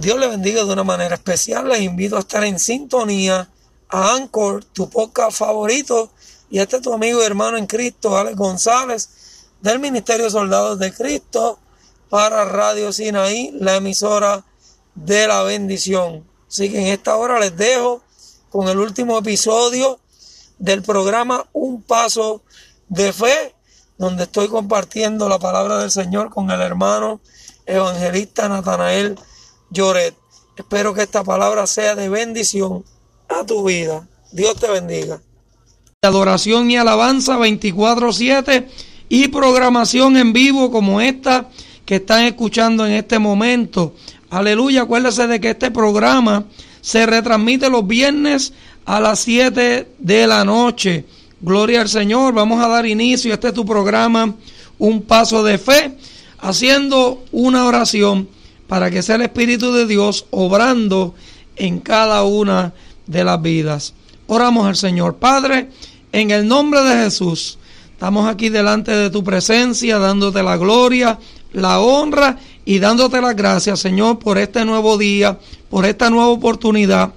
Dios le bendiga de una manera especial. Les invito a estar en sintonía a Anchor, tu podcast favorito. Y este es tu amigo y hermano en Cristo, Alex González, del Ministerio Soldados de Cristo, para Radio Sinaí, la emisora de la bendición. Así que en esta hora les dejo con el último episodio del programa Un Paso de Fe, donde estoy compartiendo la palabra del Señor con el hermano evangelista Natanael Lloret. Espero que esta palabra sea de bendición a tu vida. Dios te bendiga. Adoración y alabanza 24/7 y programación en vivo como esta que están escuchando en este momento. Aleluya, acuérdese de que este programa se retransmite los viernes a las 7 de la noche. Gloria al Señor, vamos a dar inicio este tu programa, Un Paso de Fe, haciendo una oración para que sea el Espíritu de Dios obrando en cada una de las vidas. Oramos al Señor. Padre, en el nombre de Jesús, estamos aquí delante de tu presencia, dándote la gloria, la honra y dándote las gracias, Señor, por este nuevo día, por esta nueva oportunidad,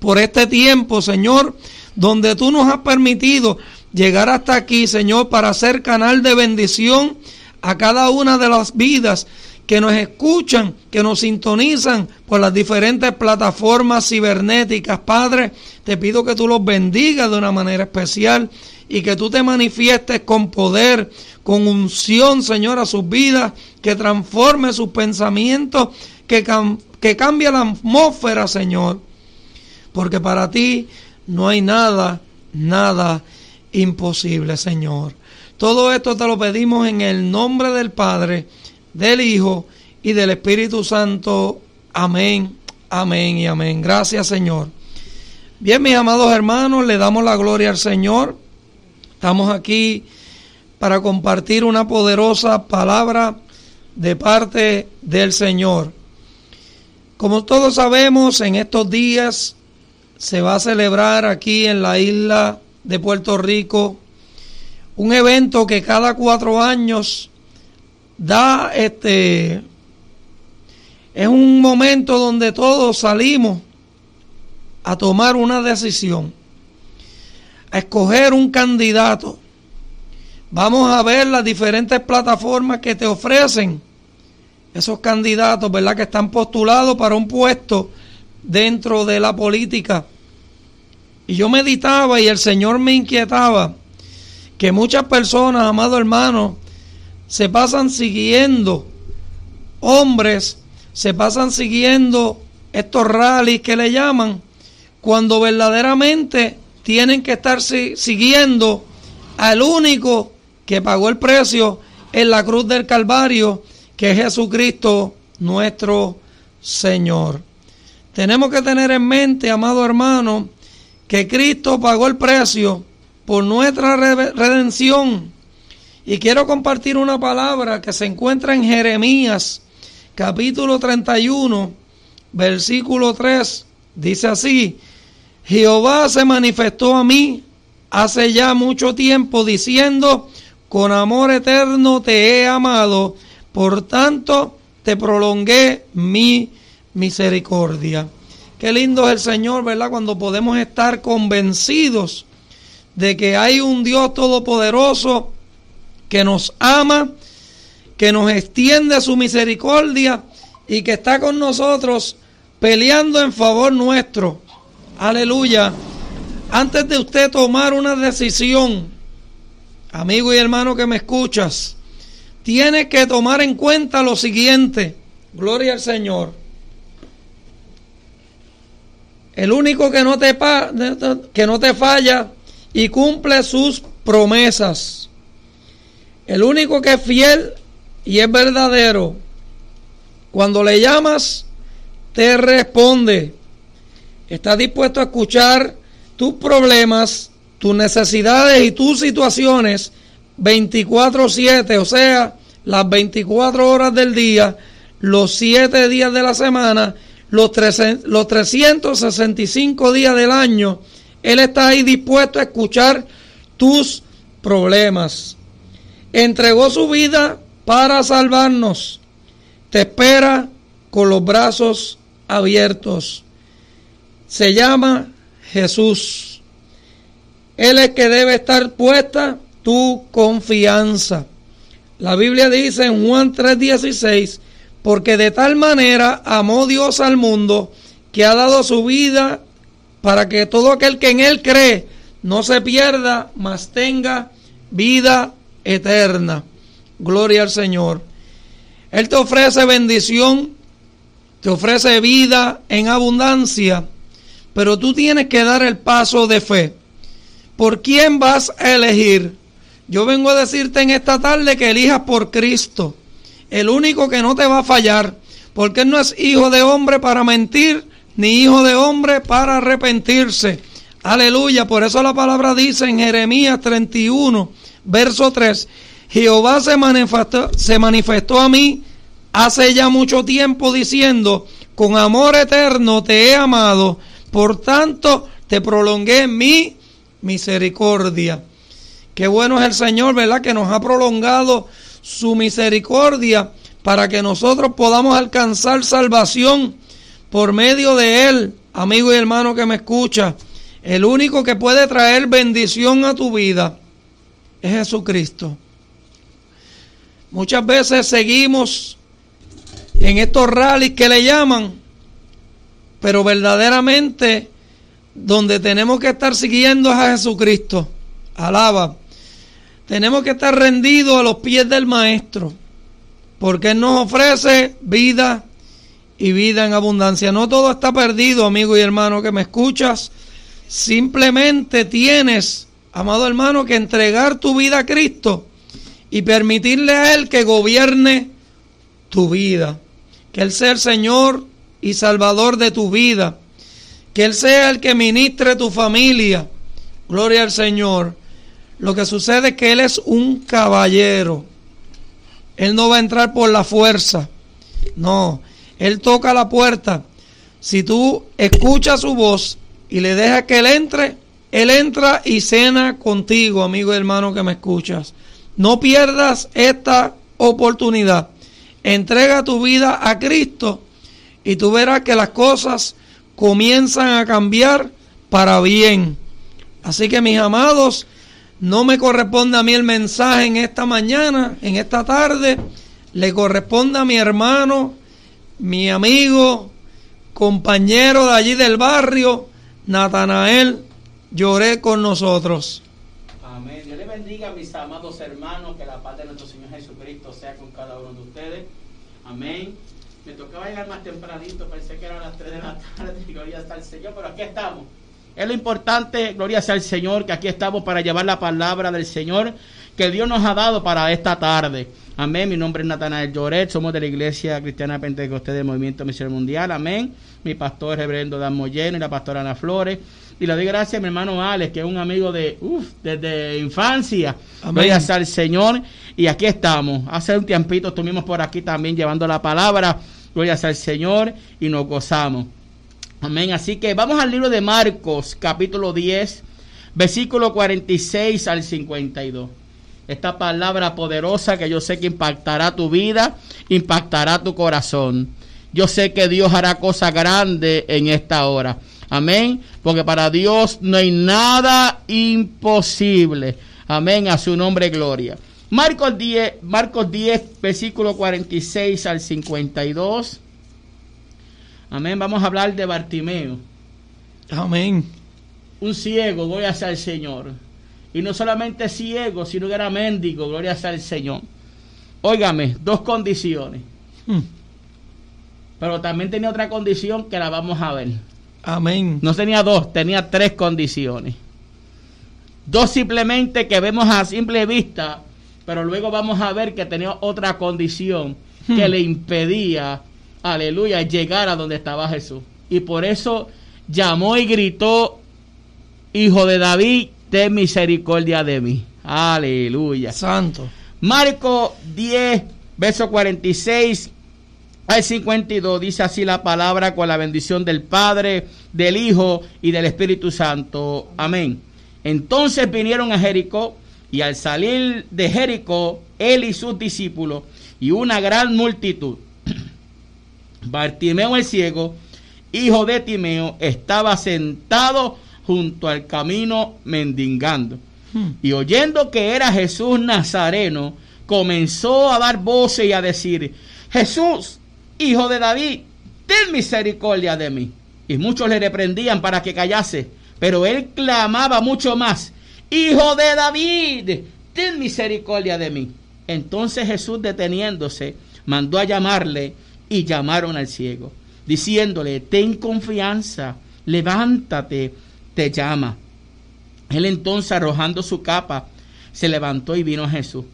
por este tiempo, Señor, donde tú nos has permitido llegar hasta aquí, Señor, para ser canal de bendición a cada una de las vidas que nos escuchan, que nos sintonizan por las diferentes plataformas cibernéticas. Padre, te pido que tú los bendigas de una manera especial y que tú te manifiestes con poder, con unción, Señor, a sus vidas, que transforme sus pensamientos, que, que cambie la atmósfera, Señor. Porque para ti no hay nada, nada imposible, Señor. Todo esto te lo pedimos en el nombre del Padre del Hijo y del Espíritu Santo. Amén, amén y amén. Gracias Señor. Bien, mis amados hermanos, le damos la gloria al Señor. Estamos aquí para compartir una poderosa palabra de parte del Señor. Como todos sabemos, en estos días se va a celebrar aquí en la isla de Puerto Rico un evento que cada cuatro años da este es un momento donde todos salimos a tomar una decisión, a escoger un candidato. Vamos a ver las diferentes plataformas que te ofrecen esos candidatos, ¿verdad? Que están postulados para un puesto dentro de la política. Y yo meditaba y el Señor me inquietaba que muchas personas, amado hermano, se pasan siguiendo hombres, se pasan siguiendo estos rallies que le llaman, cuando verdaderamente tienen que estar siguiendo al único que pagó el precio en la cruz del Calvario, que es Jesucristo nuestro Señor. Tenemos que tener en mente, amado hermano, que Cristo pagó el precio por nuestra redención y quiero compartir una palabra que se encuentra en Jeremías, capítulo 31, versículo 3. Dice así, Jehová se manifestó a mí hace ya mucho tiempo diciendo, con amor eterno te he amado, por tanto te prolongué mi misericordia. Qué lindo es el Señor, ¿verdad? Cuando podemos estar convencidos de que hay un Dios todopoderoso que nos ama, que nos extiende su misericordia y que está con nosotros peleando en favor nuestro. Aleluya. Antes de usted tomar una decisión, amigo y hermano que me escuchas, tiene que tomar en cuenta lo siguiente. Gloria al Señor. El único que no te, que no te falla y cumple sus promesas. El único que es fiel y es verdadero, cuando le llamas, te responde. Está dispuesto a escuchar tus problemas, tus necesidades y tus situaciones 24/7, o sea, las 24 horas del día, los 7 días de la semana, los, los 365 días del año. Él está ahí dispuesto a escuchar tus problemas entregó su vida para salvarnos. Te espera con los brazos abiertos. Se llama Jesús. Él es que debe estar puesta tu confianza. La Biblia dice en Juan 3:16, porque de tal manera amó Dios al mundo que ha dado su vida para que todo aquel que en él cree no se pierda, mas tenga vida eterna. Gloria al Señor. Él te ofrece bendición, te ofrece vida en abundancia, pero tú tienes que dar el paso de fe. ¿Por quién vas a elegir? Yo vengo a decirte en esta tarde que elijas por Cristo, el único que no te va a fallar, porque Él no es hijo de hombre para mentir, ni hijo de hombre para arrepentirse. Aleluya, por eso la palabra dice en Jeremías 31, verso 3, Jehová se manifestó, se manifestó a mí hace ya mucho tiempo diciendo, con amor eterno te he amado, por tanto te prolongué mi misericordia. Qué bueno es el Señor, ¿verdad? Que nos ha prolongado su misericordia para que nosotros podamos alcanzar salvación por medio de Él, amigo y hermano que me escucha. El único que puede traer bendición a tu vida es Jesucristo. Muchas veces seguimos en estos rallies que le llaman, pero verdaderamente donde tenemos que estar siguiendo es a Jesucristo. Alaba. Tenemos que estar rendidos a los pies del Maestro, porque Él nos ofrece vida y vida en abundancia. No todo está perdido, amigo y hermano que me escuchas. Simplemente tienes, amado hermano, que entregar tu vida a Cristo y permitirle a Él que gobierne tu vida. Que Él sea el Señor y Salvador de tu vida. Que Él sea el que ministre tu familia. Gloria al Señor. Lo que sucede es que Él es un caballero. Él no va a entrar por la fuerza. No, Él toca la puerta. Si tú escuchas su voz y le dejas que Él entre, Él entra y cena contigo, amigo y hermano que me escuchas. No pierdas esta oportunidad. Entrega tu vida a Cristo y tú verás que las cosas comienzan a cambiar para bien. Así que mis amados, no me corresponde a mí el mensaje en esta mañana, en esta tarde. Le corresponde a mi hermano, mi amigo, compañero de allí del barrio, Natanael, lloré con nosotros bendiga, mis amados hermanos, que la paz de nuestro Señor Jesucristo sea con cada uno de ustedes. Amén. Me tocaba llegar más tempranito, pensé que eran las 3 de la tarde, gloria sea al Señor, pero aquí estamos. Es lo importante, gloria sea al Señor, que aquí estamos para llevar la palabra del Señor que Dios nos ha dado para esta tarde. Amén. Mi nombre es Natanael Lloret, somos de la Iglesia Cristiana Pentecostés del Movimiento Misión Mundial. Amén. Mi pastor Reverendo Dan Moyeno y la pastora Ana Flores. Y le doy gracias a mi hermano Alex, que es un amigo de, uf, desde infancia. Voy al Señor. Y aquí estamos. Hace un tiempito estuvimos por aquí también llevando la palabra. Gloria al Señor y nos gozamos. Amén. Así que vamos al libro de Marcos, capítulo 10, versículo 46 al 52. Esta palabra poderosa que yo sé que impactará tu vida, impactará tu corazón. Yo sé que Dios hará cosas grandes en esta hora. Amén. Porque para Dios no hay nada imposible. Amén. A su nombre, gloria. Marcos 10, Marcos 10, versículo 46 al 52. Amén. Vamos a hablar de Bartimeo. Amén. Un ciego, gloria sea el Señor. Y no solamente ciego, sino que era mendigo, gloria sea el Señor. Óigame, dos condiciones. Hmm. Pero también tenía otra condición que la vamos a ver. Amén. No tenía dos, tenía tres condiciones. Dos simplemente que vemos a simple vista, pero luego vamos a ver que tenía otra condición que hmm. le impedía, aleluya, llegar a donde estaba Jesús. Y por eso llamó y gritó, Hijo de David, ten misericordia de mí. Aleluya. Santo. Marco 10, verso 46 al 52 dice así la palabra con la bendición del Padre, del Hijo y del Espíritu Santo. Amén. Entonces vinieron a Jericó y al salir de Jericó, él y sus discípulos y una gran multitud, Bartimeo el ciego, hijo de Timeo, estaba sentado junto al camino mendigando. Hmm. Y oyendo que era Jesús Nazareno, comenzó a dar voces y a decir, Jesús, hijo de David, ten misericordia de mí. Y muchos le reprendían para que callase, pero él clamaba mucho más, Hijo de David, ten misericordia de mí. Entonces Jesús deteniéndose, mandó a llamarle y llamaron al ciego, diciéndole, ten confianza, levántate, te llama. Él entonces arrojando su capa, se levantó y vino a Jesús.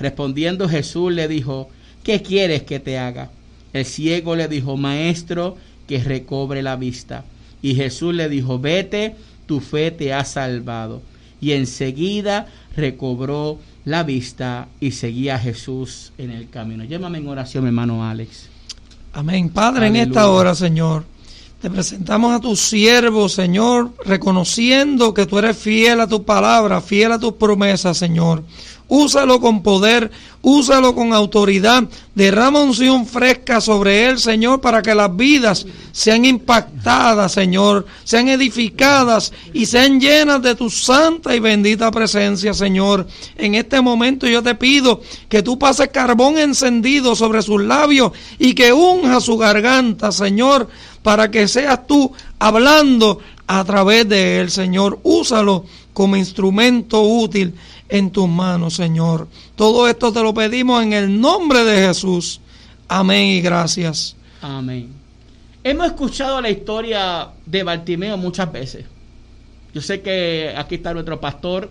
Respondiendo Jesús le dijo, ¿qué quieres que te haga? El ciego le dijo, Maestro, que recobre la vista. Y Jesús le dijo, vete, tu fe te ha salvado. Y enseguida recobró la vista y seguía a Jesús en el camino. Llámame en oración, hermano Alex. Amén. Padre, en esta hora, Señor, te presentamos a tu siervo, Señor, reconociendo que tú eres fiel a tu palabra, fiel a tus promesas, Señor. Úsalo con poder, úsalo con autoridad. Derrama unción fresca sobre él, Señor, para que las vidas sean impactadas, Señor, sean edificadas y sean llenas de tu santa y bendita presencia, Señor. En este momento yo te pido que tú pases carbón encendido sobre sus labios y que unja su garganta, Señor, para que seas tú hablando a través de él, Señor. Úsalo como instrumento útil en tus manos, Señor. Todo esto te lo pedimos en el nombre de Jesús. Amén y gracias. Amén. Hemos escuchado la historia de Bartimeo muchas veces. Yo sé que aquí está nuestro pastor,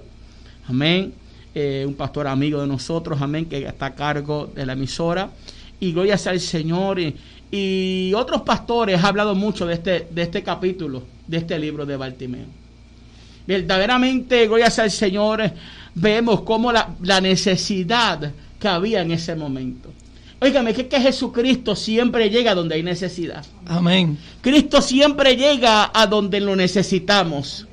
amén, eh, un pastor amigo de nosotros, amén, que está a cargo de la emisora. Y gloria sea al Señor. Y, otros pastores han hablado mucho de este, de este capítulo, de este libro de Bartimeo. Verdaderamente, gloria sea al Señor, vemos como la, la necesidad que había en ese momento. Óigame, que, es que Jesucristo siempre llega donde hay necesidad. Amén. Cristo siempre llega a donde lo necesitamos.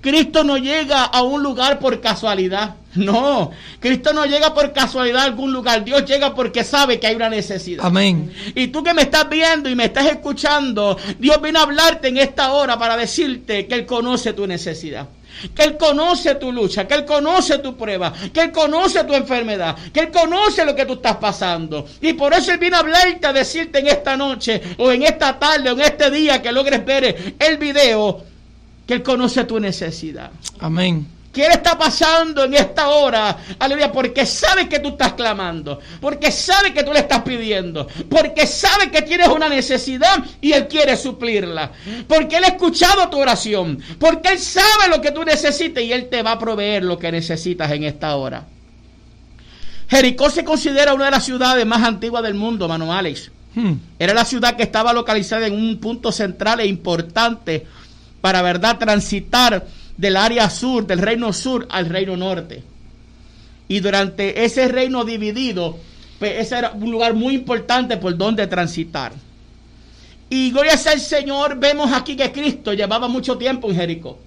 Cristo no llega a un lugar por casualidad. No, Cristo no llega por casualidad a algún lugar. Dios llega porque sabe que hay una necesidad. Amén. Y tú que me estás viendo y me estás escuchando, Dios viene a hablarte en esta hora para decirte que Él conoce tu necesidad. Que Él conoce tu lucha, que Él conoce tu prueba, que Él conoce tu enfermedad, que Él conoce lo que tú estás pasando. Y por eso Él viene a hablarte, a decirte en esta noche, o en esta tarde, o en este día que logres ver el video, que Él conoce tu necesidad. Amén. ¿Qué le está pasando en esta hora? Aleluya, porque sabe que tú estás clamando, porque sabe que tú le estás pidiendo, porque sabe que tienes una necesidad y Él quiere suplirla, porque Él ha escuchado tu oración, porque Él sabe lo que tú necesitas y Él te va a proveer lo que necesitas en esta hora. Jericó se considera una de las ciudades más antiguas del mundo, mano Alex. Hmm. Era la ciudad que estaba localizada en un punto central e importante para, verdad, transitar del área sur, del reino sur al reino norte. Y durante ese reino dividido, pues ese era un lugar muy importante por donde transitar. Y gloria al Señor, vemos aquí que Cristo llevaba mucho tiempo en Jericó.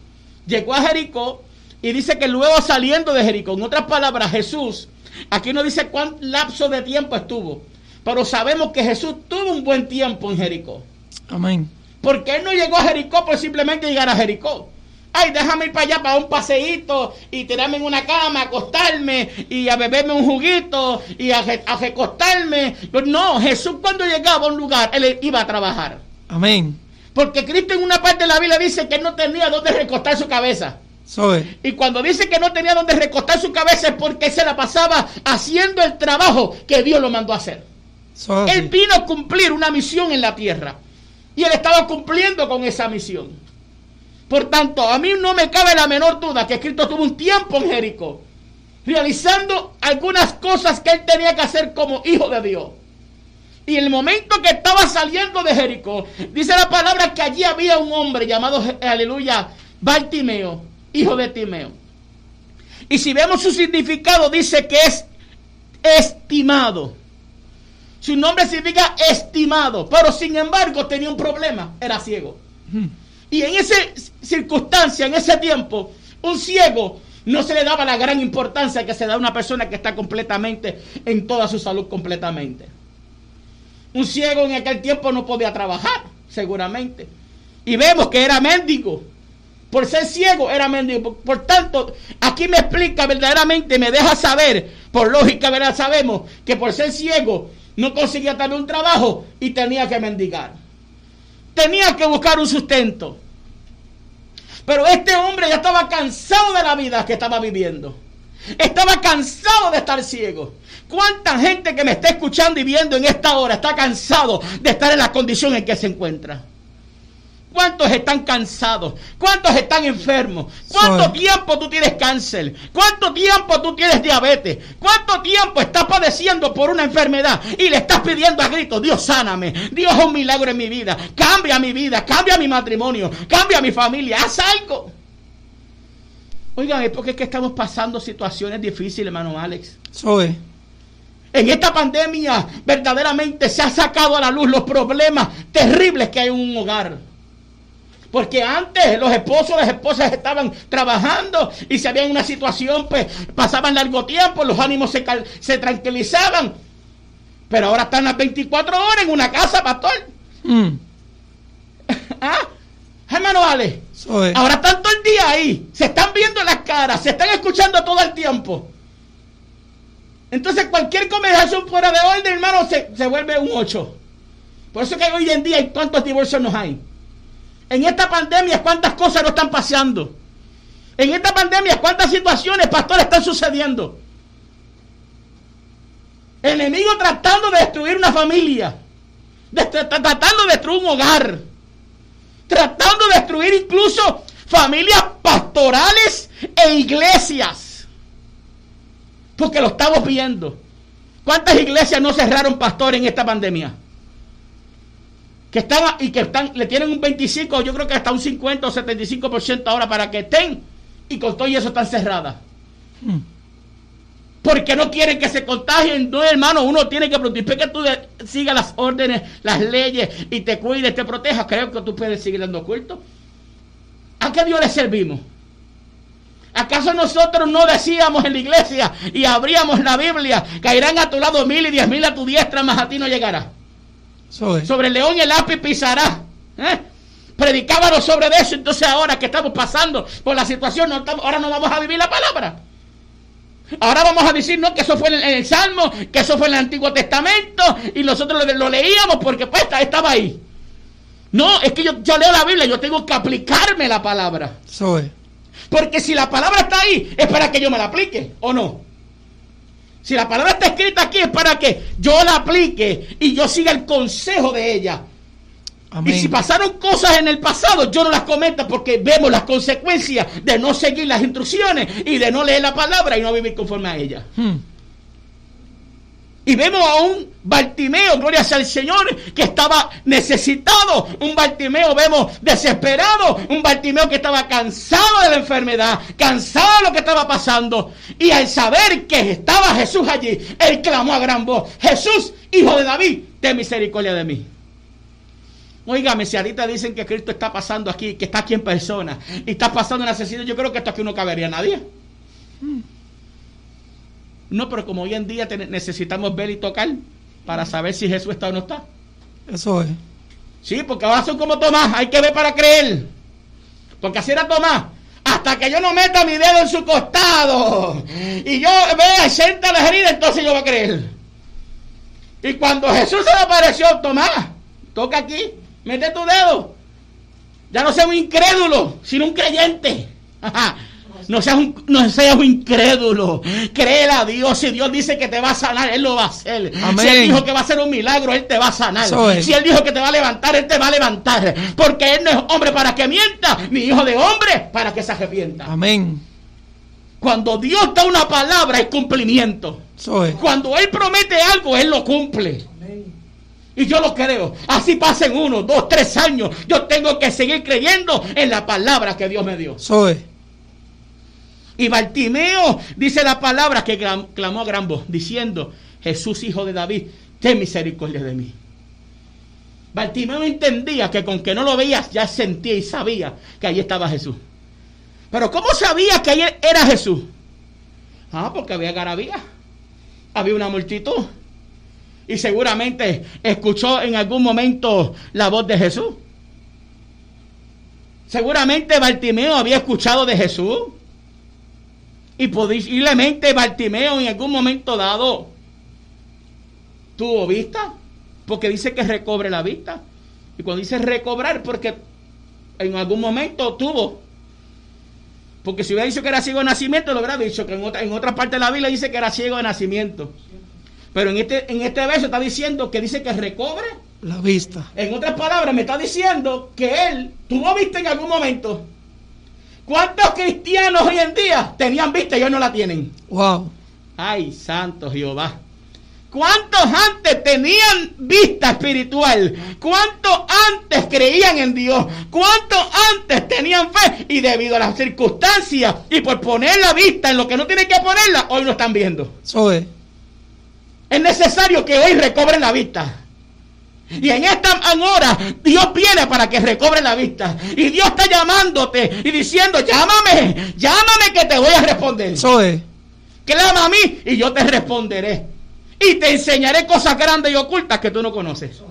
Llegó a Jericó y dice que luego saliendo de Jericó, en otras palabras, Jesús, aquí no dice cuán lapso de tiempo estuvo, pero sabemos que Jesús tuvo un buen tiempo en Jericó. Amén. Porque él no llegó a Jericó por simplemente llegar a Jericó. Ay, déjame ir para allá para un paseíto y tirarme en una cama, acostarme y a beberme un juguito y a, re- a recostarme. Pero no, Jesús cuando llegaba a un lugar, él iba a trabajar. Amén. Porque Cristo en una parte de la Biblia dice que él no tenía donde recostar su cabeza. Es. Y cuando dice que no tenía donde recostar su cabeza es porque se la pasaba haciendo el trabajo que Dios lo mandó a hacer. Es Él vino a cumplir una misión en la tierra. Y él estaba cumpliendo con esa misión. Por tanto, a mí no me cabe la menor duda que Cristo tuvo un tiempo en Jericó, realizando algunas cosas que él tenía que hacer como hijo de Dios. Y el momento que estaba saliendo de Jericó, dice la palabra que allí había un hombre llamado, aleluya, Bartimeo, hijo de Timeo. Y si vemos su significado, dice que es estimado. Su nombre significa estimado, pero sin embargo tenía un problema, era ciego. Y en esa circunstancia, en ese tiempo, un ciego no se le daba la gran importancia que se da a una persona que está completamente en toda su salud completamente. Un ciego en aquel tiempo no podía trabajar. seguramente. Y vemos que era mendigo. Por ser ciego era mendigo. Por, tanto, aquí me explica verdaderamente, me deja saber, por lógica, ¿verdad? Sabemos que por ser ciego no conseguía tener un trabajo y tenía que mendigar. Tenía que buscar un sustento. Pero este hombre ya estaba cansado de la vida que estaba viviendo. Estaba cansado de estar ciego. ¿Cuánta gente que me está escuchando y viendo en esta hora está cansado de estar en la condición en que se encuentra? ¿Cuántos están cansados? ¿Cuántos están enfermos? ¿Cuánto tiempo tú tienes cáncer? ¿Cuánto tiempo tú tienes diabetes? ¿Cuánto tiempo estás padeciendo por una enfermedad y le estás pidiendo a gritos, Dios sáname, Dios un milagro en mi vida, cambia mi vida, cambia mi matrimonio, cambia mi familia, haz algo? Oigan, es porque es que estamos pasando situaciones difíciles, hermano Alex. Soy. En esta pandemia verdaderamente se ha sacado a la luz los problemas terribles que hay en un hogar. Porque antes los esposos, las esposas estaban trabajando y si había una situación, pues pasaban largo tiempo, los ánimos se, se tranquilizaban. Pero ahora están las 24 horas en una casa, pastor. Mm. ¿Ah? Hermano Ale, ahora están todo el día ahí, se están viendo las caras, se están escuchando todo el tiempo. Entonces cualquier conversación fuera de orden, hermano, se, se vuelve un 8. Por eso que hoy en día, ¿cuántos divorcios nos hay? En esta pandemia, ¿cuántas cosas no están pasando? En esta pandemia, ¿cuántas situaciones, pastor, están sucediendo? El enemigo tratando de destruir una familia, tratando de destruir un hogar, tratando de destruir incluso familias pastorales e iglesias. Porque lo estamos viendo. ¿Cuántas iglesias no cerraron pastor en esta pandemia? Que están y que están, le tienen un 25, yo creo que hasta un 50 o 75% ahora para que estén y con todo eso están cerradas. Hmm. Porque no quieren que se contagien. No, hermano, uno tiene que proteger que tú sigas las órdenes, las leyes y te cuides, te protejas. Creo que tú puedes seguir dando culto. ¿A qué Dios le servimos? ¿Acaso nosotros no decíamos en la iglesia y abríamos la Biblia, caerán a tu lado mil y diez mil a tu diestra, más a ti no llegará? Sobre el león y el ápice pisará. ¿eh? Predicábamos sobre eso. Entonces ahora que estamos pasando por la situación, ahora no vamos a vivir la palabra. Ahora vamos a decir, no, que eso fue en el, Salmo, que eso fue en el Antiguo Testamento, y nosotros lo, leíamos porque pues estaba ahí. No, es que yo, yo, leo la Biblia, yo tengo que aplicarme la palabra. Porque si la palabra está ahí, es para que yo me la aplique, ¿o no? Si la palabra está escrita aquí es para que yo la aplique y yo siga el consejo de ella. Y si pasaron cosas en el pasado, yo no las comento porque vemos las consecuencias de no seguir las instrucciones y de no leer la palabra y no vivir conforme a ella. Hmm. Y vemos a un Bartimeo, gloria al Señor, que estaba necesitado. Un Bartimeo, vemos, desesperado. Un Bartimeo que estaba cansado de la enfermedad, cansado de lo que estaba pasando. Y al saber que estaba Jesús allí, él clamó a gran voz, Jesús, hijo de David, ten misericordia de mí. Óigame, si ahorita dicen que Cristo está pasando aquí, que está aquí en persona, y está pasando en asesino, yo creo que esto aquí no cabería a nadie. No, pero como hoy en día necesitamos ver y tocar para saber si Jesús está o no está. Eso es. Sí, porque ahora son como Tomás, hay que ver para creer. Porque así era Tomás. Hasta que yo no meta mi dedo en su costado y yo vea, sienta la herida, entonces yo voy a creer. Y cuando Jesús se le apareció, Tomás, toca aquí, mete tu dedo. Ya no sea un incrédulo, sino un creyente. No seas un, no seas un incrédulo. Créele a Dios. Si Dios dice que te va a sanar, Él lo va a hacer. Si Él dijo que va a hacer un milagro, Él te va a sanar. Si Él dijo que te va a levantar, Él te va a levantar. Porque Él no es hombre para que mienta, ni hijo de hombre para que se arrepienta. Amén. Cuando Dios da una palabra, es cumplimiento. Cuando Él promete algo, Él lo cumple. Y yo lo creo. Así pasen uno, dos, tres años. Yo tengo que seguir creyendo en la palabra que Dios me dio. Soy. Y Bartimeo dice la palabra que clamó a gran voz, diciendo, Jesús hijo de David, ten misericordia de mí. Bartimeo entendía que con que no lo veías ya sentía y sabía que allí estaba Jesús. Pero ¿cómo sabía que ahí era Jesús? Ah, porque había garabía. Había una multitud. y seguramente escuchó en algún momento la voz de Jesús. Seguramente Bartimeo había escuchado de Jesús. Y posiblemente Bartimeo en algún momento dado tuvo vista. Porque dice que recobre la vista. Y cuando dice recobrar, porque en algún momento tuvo. Porque si hubiera dicho que era ciego de nacimiento, lo hubiera dicho que en otra, en otra parte de la Biblia dice que era ciego de nacimiento. Pero en este, en este verso está diciendo que dice que recobre la vista. En otras palabras, me está diciendo que él tuvo vista en algún momento. ¿Cuántos cristianos hoy en día tenían vista y hoy no la tienen? Wow. Ay, santo Jehová. ¿Cuántos antes tenían vista espiritual? ¿Cuántos antes creían en Dios? ¿Cuántos antes tenían fe? Y debido a las circunstancias y por poner la vista en lo que no tienen que ponerla, hoy no están viendo. Eso es. Es necesario que hoy recobren la vista. Y en esta hora Dios viene para que recobre la vista. Y Dios está llamándote y diciendo, llámame, llámame que te voy a responder. Eso es. Clama a mí y yo te responderé. Y te enseñaré cosas grandes y ocultas que tú no conoces.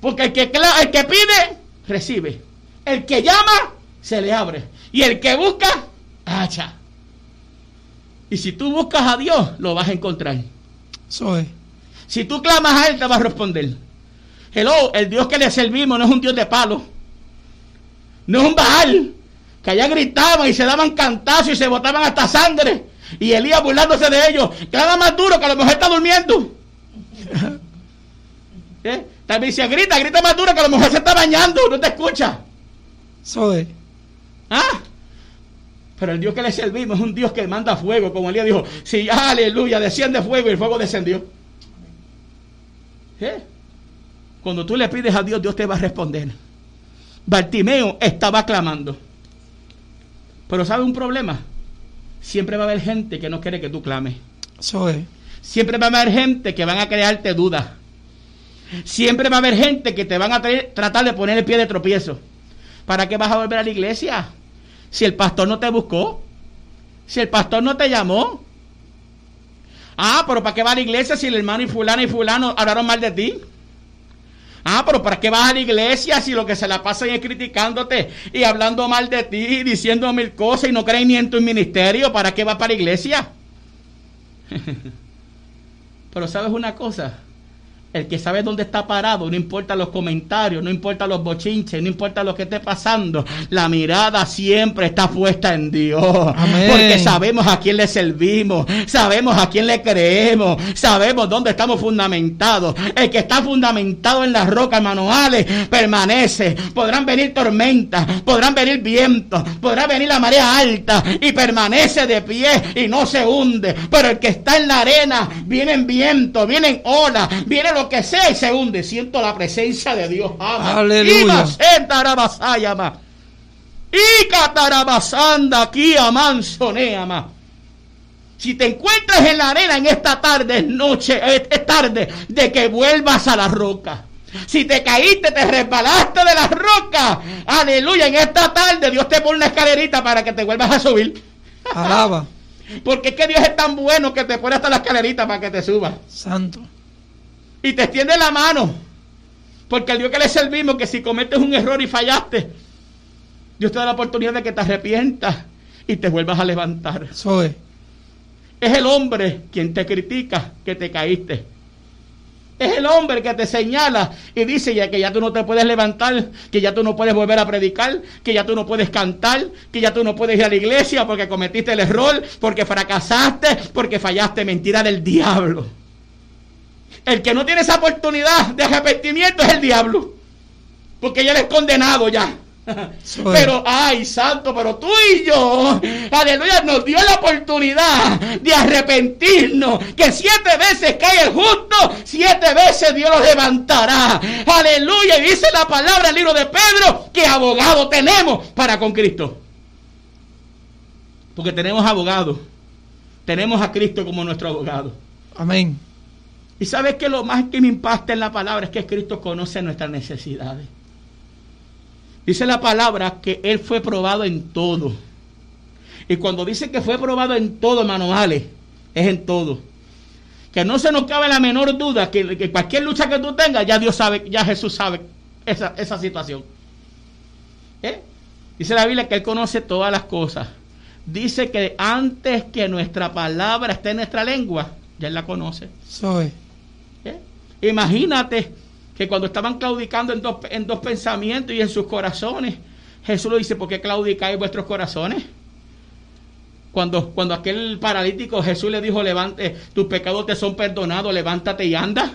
Porque el que, el que pide, recibe. El que llama, se le abre. Y el que busca, hacha. Y si tú buscas a Dios, lo vas a encontrar. Eso es. Si tú clamas a Él, te va a responder. Hello, el Dios que le servimos no es un Dios de palo. No es un Baal. Que allá gritaban y se daban cantazos y se botaban hasta sangre. Y Elías burlándose de ellos. Clama más duro que a lo mejor está durmiendo. ¿Eh? También dice, grita, grita más duro que a lo mejor se está bañando. No te escucha. Es. ¿Ah? Pero el Dios que le servimos es un Dios que manda fuego, como Elías dijo, si aleluya, desciende fuego y el fuego descendió. ¿Eh? Cuando tú le pides a Dios, Dios te va a responder. Bartimeo estaba clamando. Pero ¿sabe un problema? Siempre va a haber gente que no quiere que tú clames. Eso es. Siempre va a haber gente que van a crearte dudas. Siempre va a haber gente que te van a tratar de poner el pie de tropiezo. ¿Para qué vas a volver a la iglesia? Si el pastor no te buscó, si el pastor no te llamó. Ah, pero ¿para qué vas a la iglesia si el hermano y fulano y fulano hablaron mal de ti? Ah, pero ¿para qué vas a la iglesia si lo que se la pasan es criticándote y hablando mal de ti y diciendo mil cosas y no creen ni en tu ministerio? ¿Para qué vas para la iglesia? pero ¿sabes una cosa? El que sabe dónde está parado, no importa los comentarios, no importa los bochinches, no importa lo que esté pasando, la mirada siempre está puesta en Dios. Porque sabemos a quién le servimos, sabemos a quién le creemos, sabemos dónde estamos fundamentados. El que está fundamentado en las rocas manuales permanece. Podrán venir tormentas, podrán venir vientos, podrá venir la marea alta y permanece de pie y no se hunde. Pero el que está en la arena, vienen vientos, vienen olas, vienen lo que sea y se hunde. Siento la presencia de Dios. Aleluya. Y catarabasanda aquí ama. Si te encuentras en la arena en esta tarde, noche, es tarde de que vuelvas a la roca. Si te caíste, te resbalaste de la roca. Aleluya. En esta tarde Dios te pone una escalerita para que te vuelvas a subir. Alaba. Porque es que Dios es tan bueno que te pone hasta la escalerita para que te subas. Santo y te extiende la mano. Porque el Dios que le servimos, que si cometes un error y fallaste, Dios te da la oportunidad de que te arrepientas y te vuelvas a levantar. Soy. Es el hombre quien te critica que te caíste. Es el hombre que te señala y dice ya que ya tú no te puedes levantar, que ya tú no puedes volver a predicar, que ya tú no puedes cantar, que ya tú no puedes ir a la iglesia porque cometiste el error, porque fracasaste, porque fallaste. Mentira del diablo. El que no tiene esa oportunidad de arrepentimiento es el diablo. Porque ya es condenado ya. Pero, ay, santo, pero tú y yo, aleluya, nos dio la oportunidad de arrepentirnos. Que siete veces cae el justo, siete veces Dios lo levantará. Aleluya, y dice la palabra el libro de Pedro que abogado tenemos para con Cristo. Porque tenemos abogado. Tenemos a Cristo como nuestro abogado. Amén. Y sabes que lo más que me impacta en la palabra es que Cristo conoce nuestras necesidades. Dice la palabra que Él fue probado en todo. Y cuando dice que fue probado en todo, manuales, es en todo. que no se nos cabe la menor duda que, que cualquier lucha que tú tengas, ya Dios sabe, ya Jesús sabe esa, esa situación. ¿Eh? Dice la Biblia que Él conoce todas las cosas. Dice que antes que nuestra palabra esté en nuestra lengua, ya Él la conoce. Soy. Imagínate que cuando estaban claudicando en dos, en dos pensamientos y en sus corazones, Jesús le dice, ¿por qué claudicáis vuestros corazones? Cuando, cuando aquel paralítico Jesús le dijo, levante, tus pecados te son perdonados, levántate y anda.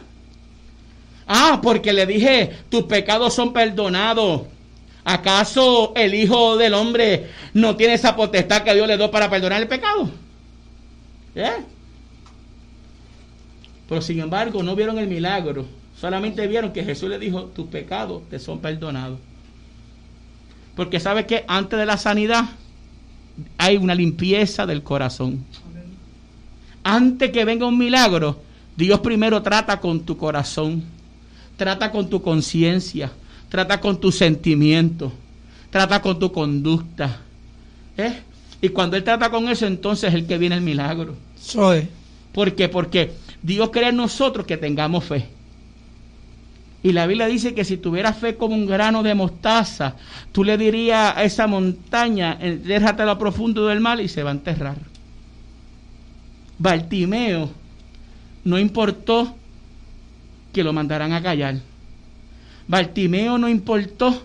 Ah, porque le dije, tus pecados son perdonados. ¿Acaso el Hijo del Hombre no tiene esa potestad que Dios le dio para perdonar el pecado? ¿Eh? Pero sin embargo no vieron el milagro. Solamente vieron que Jesús le dijo, tus pecados te son perdonados. Porque sabe que antes de la sanidad hay una limpieza del corazón. Antes que venga un milagro, Dios primero trata con tu corazón, trata con tu conciencia, trata con tus sentimientos, trata con tu conducta. ¿eh? Y cuando Él trata con eso, entonces es el que viene el milagro. Soy. ¿Por qué? Porque Dios quiere en nosotros que tengamos fe. Y la Biblia dice que si tuvieras fe como un grano de mostaza, tú le dirías a esa montaña, déjate a lo profundo del mar y se va a enterrar. Bartimeo no importó que lo mandaran a callar. Bartimeo no importó,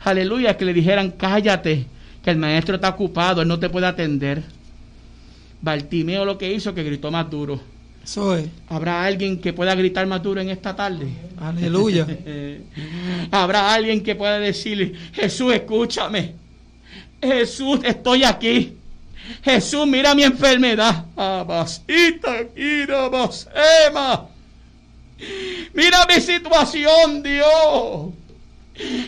aleluya, que le dijeran cállate, que el maestro está ocupado, él no te puede atender. Bartimeo lo que hizo que gritó más duro. ¿Habrá alguien que pueda gritar más duro en esta tarde? Aleluya. Habrá alguien que pueda decirle, Jesús, escúchame. Jesús, estoy aquí. Jesús, mira mi enfermedad. Mira mi situación, Dios.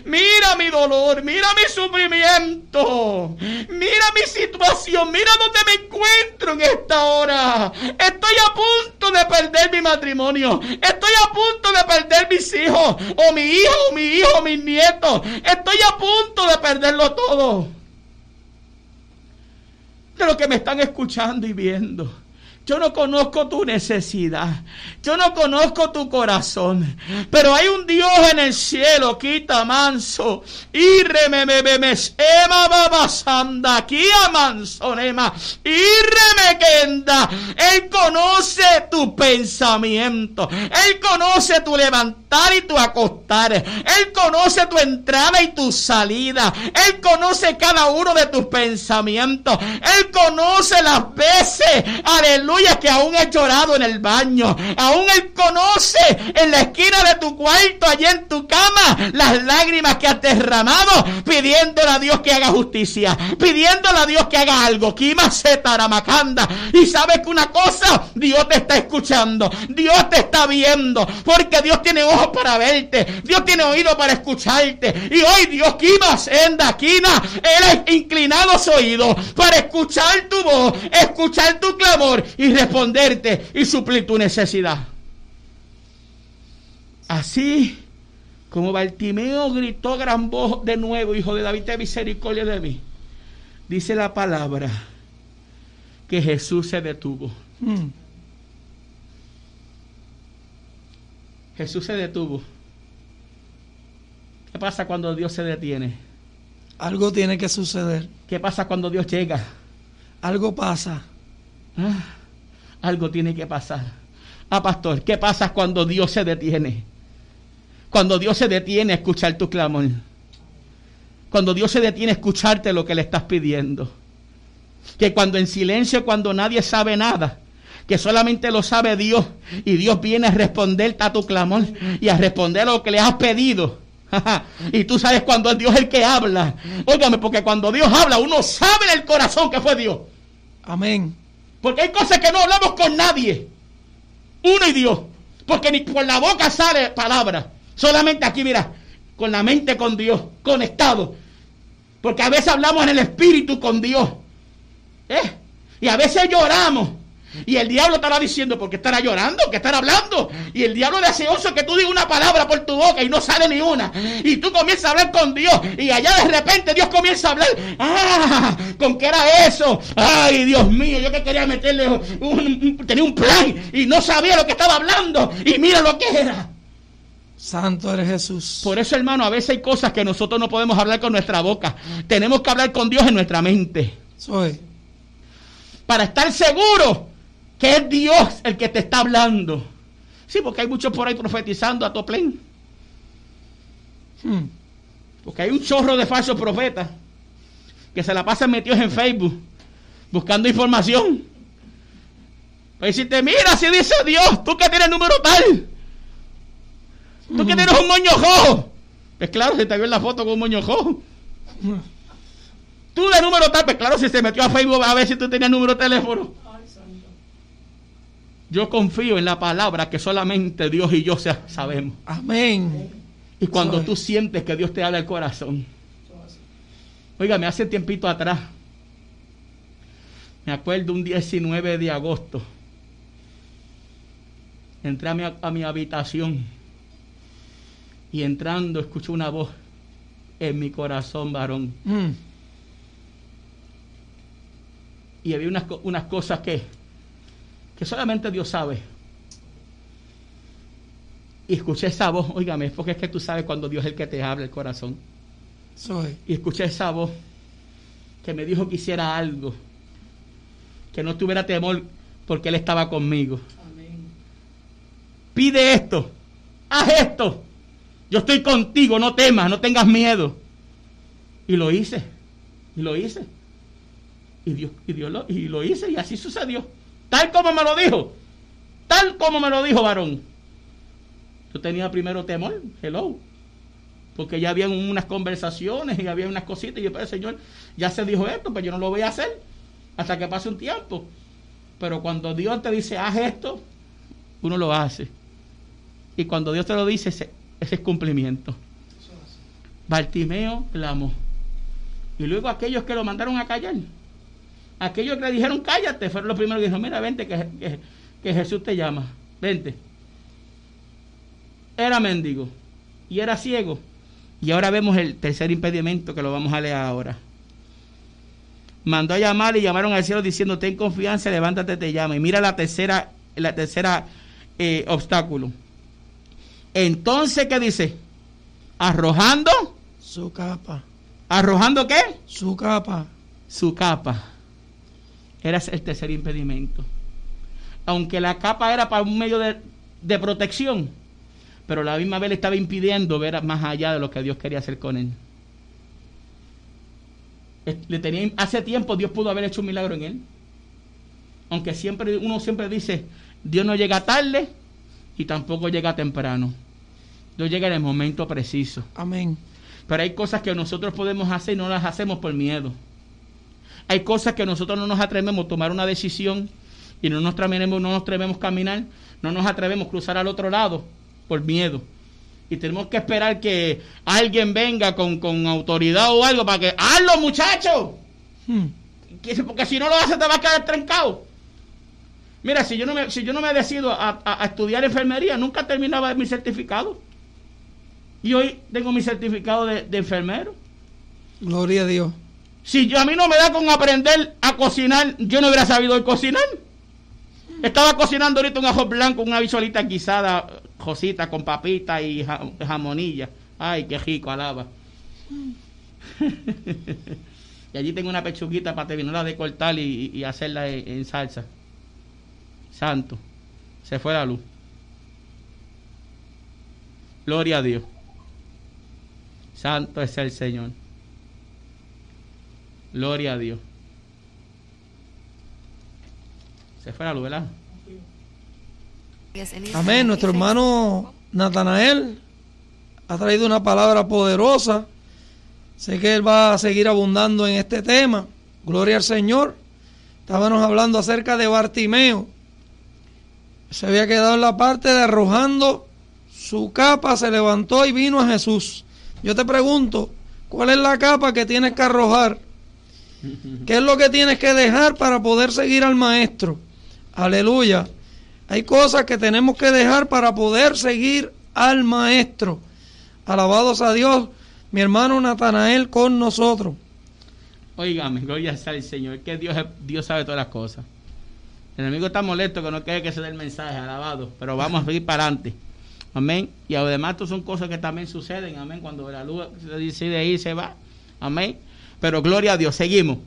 Mira mi dolor, mira mi sufrimiento, mira mi situación, mira dónde me encuentro en esta hora. Estoy a punto de perder mi matrimonio, estoy a punto de perder mis hijos, o mi hijo, o mi hijo, o mis nietos. Estoy a punto de perderlo todo. De lo que me están escuchando y viendo. Yo no conozco tu necesidad. Yo no conozco tu corazón. Pero hay un Dios en el cielo, quita manso. Y remememes, ema babasanda, aquí manso, nema. Y remequenda. Él conoce tu pensamiento. Él conoce tu levantar y tu acostar. Él conoce tu entrada y tu salida. Él conoce cada uno de tus pensamientos. Él conoce las veces. Aleluya que aún he llorado en el baño. Aún Él conoce en la esquina de tu cuarto, allí en tu cama, las lágrimas que has derramado, pidiéndole a Dios que haga justicia, pidiéndole a Dios que haga algo. Kima Taramacanda. Y sabes que una cosa, Dios te está escuchando, Dios te está viendo, porque Dios tiene ojos para verte, Dios tiene oído para escucharte. Y hoy Dios, Kima Senda, Kina, Él ha inclinado su oído para escuchar tu voz, escuchar tu clamor y responderte y suplir tu necesidad. Así como Bartimeo gritó gran voz de nuevo, hijo de David, ten misericordia de mí. Dice la palabra que Jesús se detuvo. Hmm. Jesús se detuvo. ¿Qué pasa cuando Dios se detiene? Algo tiene que suceder. ¿Qué pasa cuando Dios llega? Algo pasa. Ah algo tiene que pasar. Ah, pastor, ¿qué pasa cuando Dios se detiene? Cuando Dios se detiene a escuchar tu clamor. Cuando Dios se detiene a escucharte lo que le estás pidiendo. Que cuando en silencio, cuando nadie sabe nada, que solamente lo sabe Dios y Dios viene a responderte a tu clamor y a responder lo que le has pedido. y tú sabes cuando es Dios el que habla. Óigame, porque cuando Dios habla, uno sabe en el corazón que fue Dios. Amén. Porque hay cosas que no hablamos con nadie. Uno y Dios. Porque ni por la boca sale palabra. Solamente aquí, mira, con la mente con Dios, conectado. Porque a veces hablamos en el espíritu con Dios. ¿Eh? Y a veces lloramos. Y el diablo estará diciendo, ¿por qué estará llorando? ¿Qué estará hablando? Y el diablo deseoso que tú digas una palabra por tu boca y no sale ni una. Y tú comienzas a hablar con Dios. Y allá de repente Dios comienza a hablar. ¡Ah! ¿Con qué era eso? ¡Ay, Dios mío! Yo que quería meterle un, tenía un plan y no sabía lo que estaba hablando. Y mira lo que era. Santo eres Jesús. Por eso, hermano, a veces hay cosas que nosotros no podemos hablar con nuestra boca. Tenemos que hablar con Dios en nuestra mente. Soy. Para estar seguro que es Dios el que te está hablando. Sí, porque hay muchos por ahí profetizando a toplén. Hmm. Porque hay un chorro de falsos profetas que se la pasan metidos en Facebook buscando información. Pues te mira, si dice Dios, tú que tienes el número tal. Tú que tienes un moño rojo. Pues claro, se te vio en la foto con un moño rojo. Tú de número tal, pues claro, si se metió a Facebook a ver si tú tenías número de teléfono. Yo confío en la palabra que solamente Dios y yo sabemos. Amén. Y cuando tú sientes que Dios te habla el corazón. Oiga, me hace tiempito atrás. Me acuerdo un 19 de agosto. Entré a mi, a mi habitación y entrando escucho una voz en mi corazón, varón. Mm. Y había unas, unas cosas que, que solamente Dios sabe. Y escuché esa voz, óigame, porque es que tú sabes cuando Dios es el que te habla el corazón. Soy. Y escuché esa voz que me dijo que hiciera algo, que no tuviera temor porque Él estaba conmigo. Amén. Pide esto, haz esto, yo estoy contigo, no temas, no tengas miedo. Y lo hice, y lo hice. Y Dios, y Dios lo, y lo hice, y así sucedió. Tal como me lo dijo. Tal como me lo dijo, varón. Yo tenía primero temor, hello. Porque ya habían unas conversaciones y había unas cositas. Y yo, pero Señor, ya se dijo esto, pues yo no lo voy a hacer hasta que pase un tiempo. Pero cuando Dios te dice, haz esto, uno lo hace. Y cuando Dios te lo dice, ese es cumplimiento. Bartimeo clamó. Y luego aquellos que lo mandaron a callar, aquellos que le dijeron cállate, fueron los primeros que dijeron, mira, vente que, que Jesús te llama, vente. Era mendigo y era ciego. Y ahora vemos el tercer impedimento que lo vamos a leer ahora. Mandó a llamar y llamaron al cielo diciendo, ten confianza, levántate, te llama. Y mira la tercera, la tercera eh, obstáculo. Entonces, ¿qué dice? Arrojando su capa. ¿Arrojando qué? Su capa. Su capa. Era el tercer impedimento. Aunque la capa era para un medio de, protección, pero la misma vez le estaba impidiendo ver más allá de lo que Dios quería hacer con él. Le tenía, hace tiempo Dios pudo haber hecho un milagro en él. Aunque siempre uno siempre dice, Dios no llega tarde y tampoco llega temprano. Dios llega en el momento preciso. Amén. Pero hay cosas que nosotros podemos hacer y no las hacemos por miedo. Hay cosas que nosotros no nos atrevemos a tomar una decisión y no nos atrevemos, no nos atrevemos a caminar, no nos atrevemos a cruzar al otro lado por miedo. Y tenemos que esperar que alguien venga con, autoridad o algo para que, ¡hazlo muchachos! Hmm. Porque si no lo haces te va a quedar trancado. Mira, si yo no me, si yo no me decido a, a estudiar enfermería, nunca terminaba mi certificado. Y hoy tengo mi certificado de, enfermero. Gloria a Dios. Si yo, a mí no me da con aprender a cocinar, yo no hubiera sabido cocinar. Estaba cocinando ahorita un ajo blanco, una visualita guisada, josita con papita y jamonilla. Ay, qué rico, alaba. y allí tengo una pechuguita para terminarla de cortar y, hacerla en salsa. Santo. Se fue la luz. Gloria a Dios. Santo es el Señor. Gloria a Dios. Se fue la luz, ¿verdad? Amén. Nuestro hermano Natanael ha traído una palabra poderosa. Sé que él va a seguir abundando en este tema. Gloria al Señor. Estábamos hablando acerca de Bartimeo. Se había quedado en la parte de arrojando su capa, se levantó y vino a Jesús. Yo te pregunto, ¿cuál es la capa que tienes que arrojar? ¿Qué es lo que tienes que dejar para poder seguir al maestro? Aleluya. Hay cosas que tenemos que dejar para poder seguir al Maestro. Alabados a Dios, mi hermano Natanael con nosotros. Óigame, gloria sea al Señor, que Dios, Dios sabe todas las cosas. El enemigo está molesto que no quiere que se dé el mensaje, alabado, pero vamos a seguir para adelante. Amén. Y además, esto son cosas que también suceden. Amén. Cuando la luz se decide ir, se va. Amén. Pero gloria a Dios, seguimos.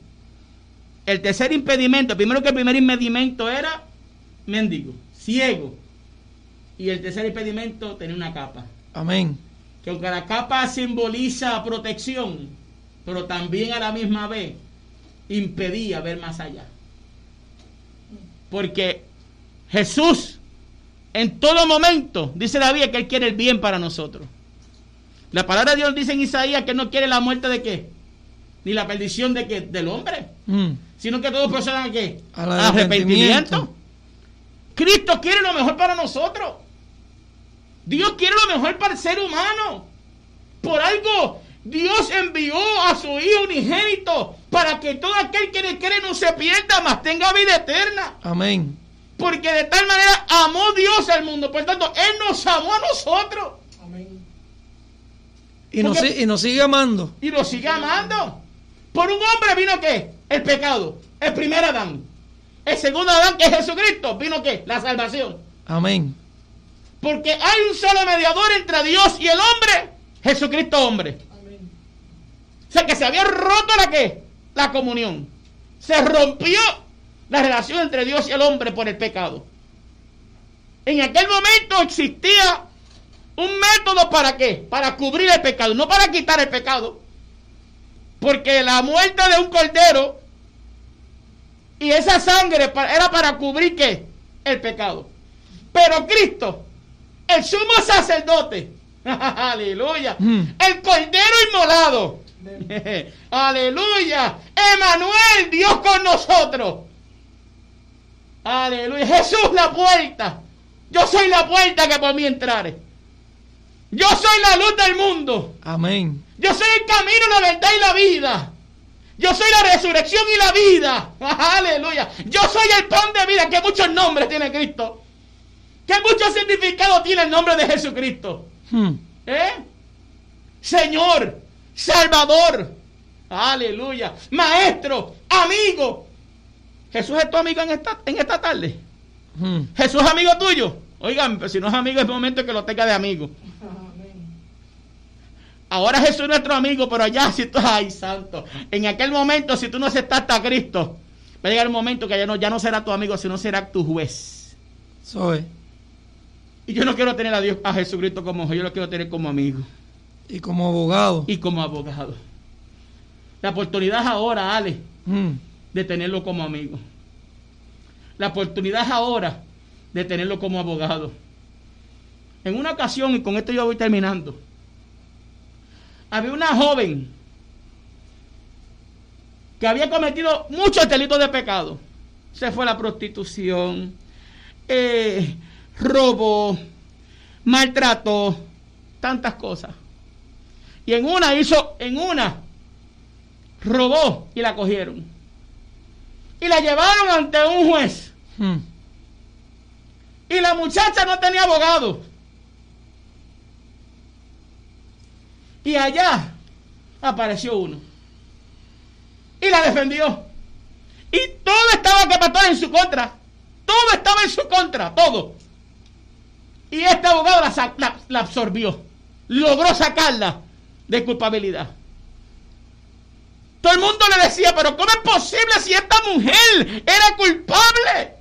El tercer impedimento, primero que el primer impedimento era mendigo, ciego. Y el tercer impedimento tenía una capa. Amén. Que aunque la capa simboliza protección, pero también a la misma vez impedía ver más allá. Porque Jesús en todo momento dice David que Él quiere el bien para nosotros. La palabra de Dios dice en Isaías que no quiere la muerte de qué? Ni la perdición de qué? Del hombre. Mm. Sino que todos procedan a qué? Al arrepentimiento. arrepentimiento. Cristo quiere lo mejor para nosotros. Dios quiere lo mejor para el ser humano. Por algo Dios envió a su Hijo unigénito para que todo aquel que le cree no se pierda, mas tenga vida eterna. Amén. Porque de tal manera amó Dios al mundo. Por tanto, Él nos amó a nosotros. Y nos, Porque- y nos sigue amando. Y lo sigue amando. Por un hombre vino qué? El pecado. El primer Adán. El segundo Adán, que es Jesucristo, vino qué? La salvación. Amén. Porque hay un solo mediador entre Dios y el hombre. Jesucristo hombre. O sea que se había roto la qué? La comunión. Se rompió la relación entre Dios y el hombre por el pecado. En aquel momento existía un método para qué? Para cubrir el pecado, no para quitar el pecado. Porque la muerte de un cordero y esa sangre era para cubrir qué? El pecado. Pero Cristo, el sumo sacerdote, aleluya, Mm. el cordero inmolado, aleluya, Emanuel, Dios con nosotros, aleluya, Jesús la puerta, yo soy la puerta que por mí entrare, yo soy la luz del mundo, Amén. Yo soy el camino, la verdad y la vida. Yo soy la resurrección y la vida. Aleluya. Yo soy el pan de vida, que muchos nombres tiene Cristo. Que mucho significado tiene el nombre de Jesucristo. Mm. ¿Eh? Señor, Salvador. Aleluya. Maestro, amigo. Jesús es tu amigo en esta, en esta tarde. Mm. Jesús es amigo tuyo. Oigan, pero si no es amigo, es momento que lo tenga de amigo. Ahora Jesús es nuestro amigo, pero allá si tú, ay santo, en aquel momento si tú no aceptaste a Cristo, va a llegar un momento que ya no, ya no será tu amigo, sino será tu juez. Soy. Y yo no quiero tener a Dios, a Jesucristo como juez, yo lo quiero tener como amigo Y como abogado. y como abogado. La oportunidad es ahora, Ale, Mm. de tenerlo como amigo. La oportunidad es ahora de tenerlo como abogado. En una ocasión, y con esto yo voy terminando, había una joven que había cometido muchos delitos de pecado. Se fue a la prostitución, eh, robó, maltrató, tantas cosas. Y en una hizo, en una, robó y la cogieron. Y la llevaron ante un juez. Mm. Y la muchacha no tenía abogado. Y allá apareció uno. Y la defendió. Y todo estaba que pastor en su contra. Todo estaba en su contra, todo. Y este abogado la, sa- la- la absorbió. Logró sacarla de culpabilidad. Todo el mundo le decía, pero ¿cómo es posible si esta mujer era culpable?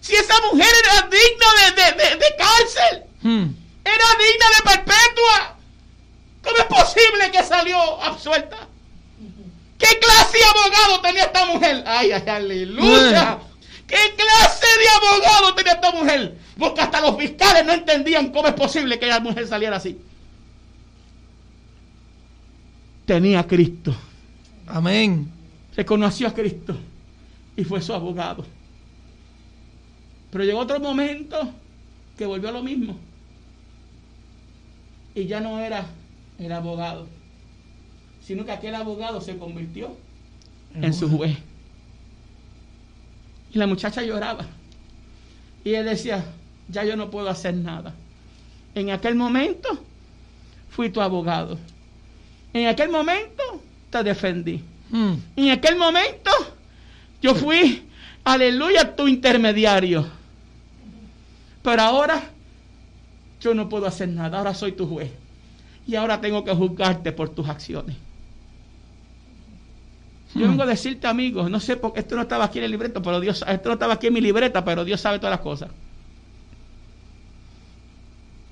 Si esa mujer era digna de, de- de- de cárcel, Mm. era digna de perpetua. ¿Cómo es posible que salió absuelta? ¿Qué clase de abogado tenía esta mujer? Ay, ay, aleluya. ¿Qué clase de abogado tenía esta mujer? Porque hasta los fiscales no entendían cómo es posible que la mujer saliera así. Tenía a Cristo. Amén. Reconoció a Cristo y fue su abogado. Pero llegó otro momento que volvió a lo mismo. Y ya no era el abogado, sino que aquel abogado se convirtió en su juez. Y la muchacha lloraba. Y él decía, ya yo no puedo hacer nada. En aquel momento fui tu abogado. En aquel momento te defendí. Mm. En aquel momento yo fui, aleluya, tu intermediario. Pero ahora yo no puedo hacer nada. Ahora soy tu juez. Y ahora tengo que juzgarte por tus acciones. Yo vengo a decirte, amigos, no sé por qué esto no estaba aquí en el libreto, pero Dios, esto no estaba aquí en mi libreta, pero Dios sabe todas las cosas.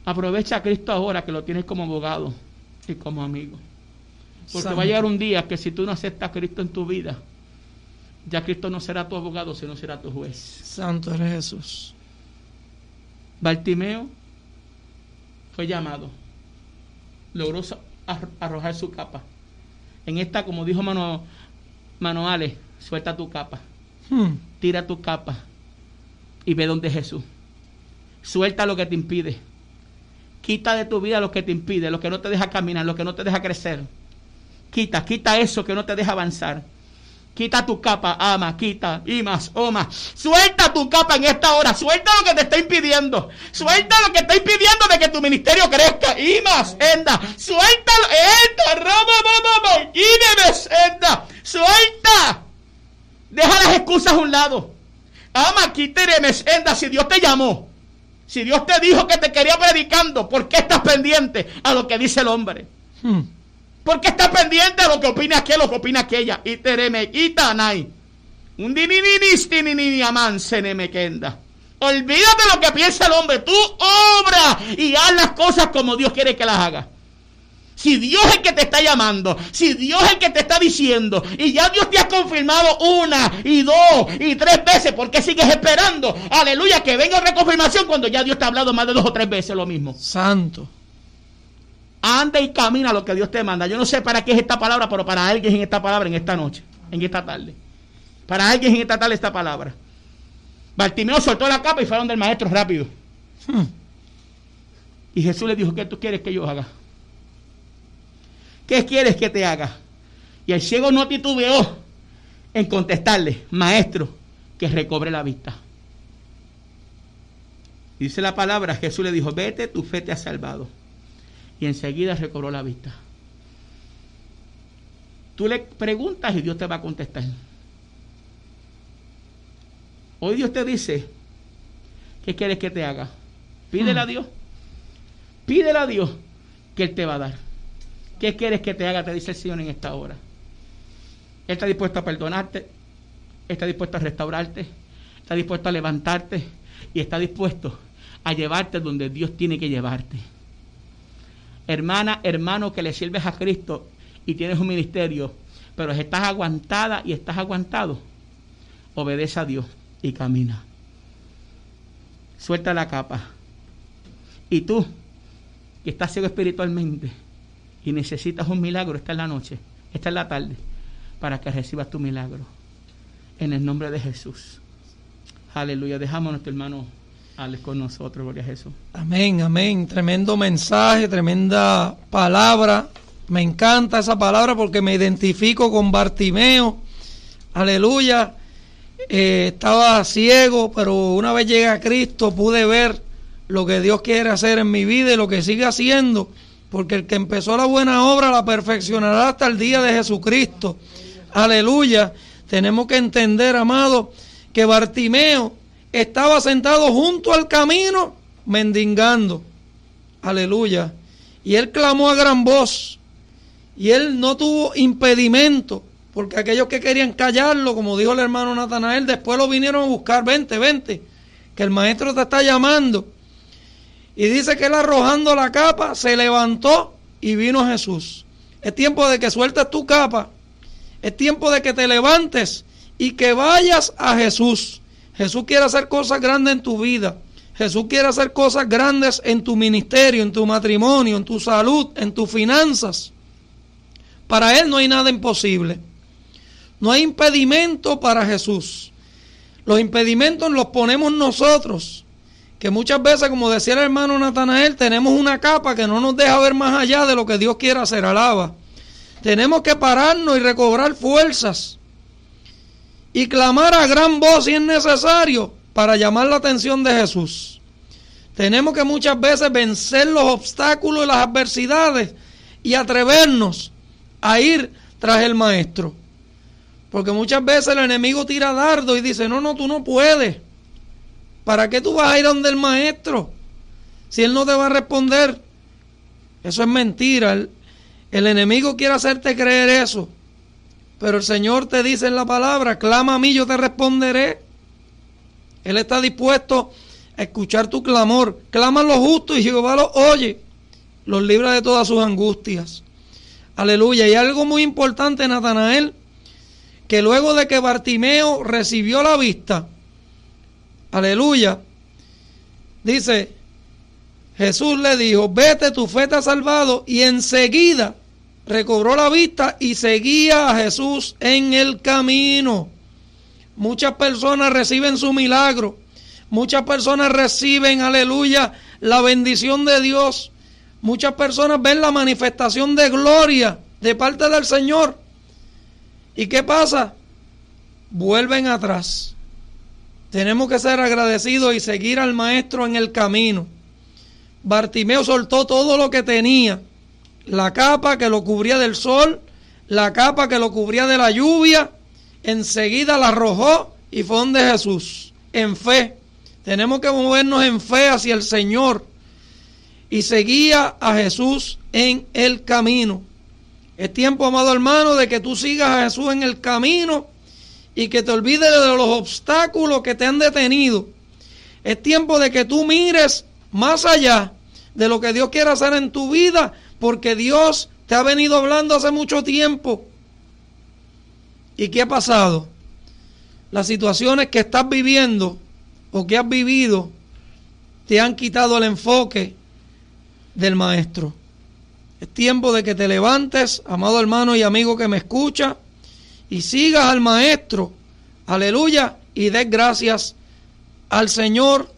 Aprovecha a Cristo ahora que lo tienes como abogado y como amigo. Porque Santo. va a llegar un día que si tú no aceptas a Cristo en tu vida, ya Cristo no será tu abogado, sino será tu juez. Santo eres Jesús. Bartimeo fue llamado, logró arrojar su capa. En esta, como dijo Mano, Manoales, suelta tu capa, Mm. tira tu capa y ve donde Jesús. Suelta lo que te impide. Quita de tu vida lo que te impide, lo que no te deja caminar, lo que no te deja crecer. Quita, quita eso que no te deja avanzar. Quita tu capa, ama, quita, y más, o más. Suelta tu capa en esta hora. Suelta lo que te está impidiendo. Suelta lo que está impidiendo de que tu ministerio crezca. Y más, enda. Robo, bobo, bobo. Y debes, enda. Suelta. Deja las excusas a un lado. Ama, quíteremes, enda. Si Dios te llamó. Si Dios te dijo que te quería predicando, ¿por qué estás pendiente a lo que dice el hombre? Mm. Porque está pendiente a lo que opina aquel, lo que opina aquella. Y tereme, y tanay. Un senemekenda. Olvídate lo que piensa el hombre. Tú obra y haz las cosas como Dios quiere que las hagas. Si Dios es el que te está llamando, si Dios es el que te está diciendo, y ya Dios te ha confirmado una y dos y tres veces, ¿por qué sigues esperando? Aleluya, que venga otra confirmación cuando ya Dios te ha hablado más de dos o tres veces lo mismo. Santo. Anda y camina lo que Dios te manda. Yo no sé para qué es esta palabra, pero para alguien en esta palabra, en esta noche, en esta tarde. Para alguien en esta tarde esta palabra. Bartimeo soltó la capa y fueron del maestro rápido. Mm. Y Jesús le dijo, ¿qué tú quieres que yo haga? ¿Qué quieres que te haga? Y el ciego no titubeó en contestarle, maestro, que recobre la vista. Dice la palabra, Jesús le dijo, vete, tu fe te ha salvado. Y enseguida recobró la vista. Tú le preguntas y Dios te va a contestar. Hoy Dios te dice, ¿qué quieres que te haga? Pídele a Dios. Pídele a Dios que Él te va a dar. ¿Qué quieres que te haga? Te dice el Señor en esta hora. Él está dispuesto a perdonarte, está dispuesto a restaurarte, está dispuesto a levantarte y está dispuesto a llevarte donde Dios tiene que llevarte. Hermana, hermano que le sirves a Cristo y tienes un ministerio, pero estás aguantada y estás aguantado, obedece a Dios y camina. Suelta la capa. Y tú, que estás ciego espiritualmente y necesitas un milagro, esta es la noche, esta es la tarde, para que recibas tu milagro. En el nombre de Jesús. Aleluya. Dejamos a nuestro hermano Con nosotros, gloria Jesús. Amén, amén. Tremendo mensaje, tremenda palabra. Me encanta esa palabra porque me identifico con Bartimeo. Aleluya. Eh, estaba ciego, pero una vez llegué a Cristo pude ver lo que Dios quiere hacer en mi vida y lo que sigue haciendo. Porque el que empezó la buena obra la perfeccionará hasta el día de Jesucristo. Aleluya. Tenemos que entender, amado, que Bartimeo estaba sentado junto al camino mendigando. Aleluya. Y él clamó a gran voz. Y él no tuvo impedimento. Porque aquellos que querían callarlo, como dijo el hermano Natanael, después lo vinieron a buscar. Vente, vente. Que el maestro te está llamando. Y dice que él arrojando la capa se levantó y vino Jesús. Es tiempo de que sueltes tu capa. Es tiempo de que te levantes y que vayas a Jesús. Jesús quiere hacer cosas grandes en tu vida. Jesús quiere hacer cosas grandes en tu ministerio, en tu matrimonio, en tu salud, en tus finanzas. Para Él no hay nada imposible. No hay impedimento para Jesús. Los impedimentos los ponemos nosotros. Que muchas veces, como decía el hermano Natanael, tenemos una capa que no nos deja ver más allá de lo que Dios quiere hacer. Alaba. Tenemos que pararnos y recobrar fuerzas y clamar a gran voz si es necesario para llamar la atención de Jesús. Tenemos que muchas veces vencer los obstáculos y las adversidades y atrevernos a ir tras el maestro. Porque muchas veces el enemigo tira dardo y dice, no, no, tú no puedes. ¿Para qué tú vas a ir donde el maestro? Si él no te va a responder. Eso es mentira. El, el enemigo quiere hacerte creer eso. Pero el Señor te dice en la palabra, clama a mí, yo te responderé. Él está dispuesto a escuchar tu clamor. Clama a los justos y Jehová los oye. Los libra de todas sus angustias. Aleluya. Y algo muy importante, Natanael, que luego de que Bartimeo recibió la vista, aleluya, dice, Jesús le dijo, vete, tu fe te ha salvado, y enseguida recobró la vista y seguía a Jesús en el camino. Muchas personas reciben su milagro. Muchas personas reciben, aleluya, la bendición de Dios. Muchas personas ven la manifestación de gloria de parte del Señor. ¿Y qué pasa? Vuelven atrás. Tenemos que ser agradecidos y seguir al Maestro en el camino. Bartimeo soltó todo lo que tenía. La capa que lo cubría del sol, la capa que lo cubría de la lluvia, enseguida la arrojó y fue donde Jesús, en fe. Tenemos que movernos en fe hacia el Señor y seguía a Jesús en el camino. Es tiempo, amado hermano, de que tú sigas a Jesús en el camino y que te olvides de los obstáculos que te han detenido. Es tiempo de que tú mires más allá de lo que Dios quiere hacer en tu vida, porque Dios te ha venido hablando hace mucho tiempo. ¿Y qué ha pasado? Las situaciones que estás viviendo o que has vivido te han quitado el enfoque del Maestro. Es tiempo de que te levantes, amado hermano y amigo que me escucha, y sigas al Maestro. Aleluya. Y des gracias al Señor.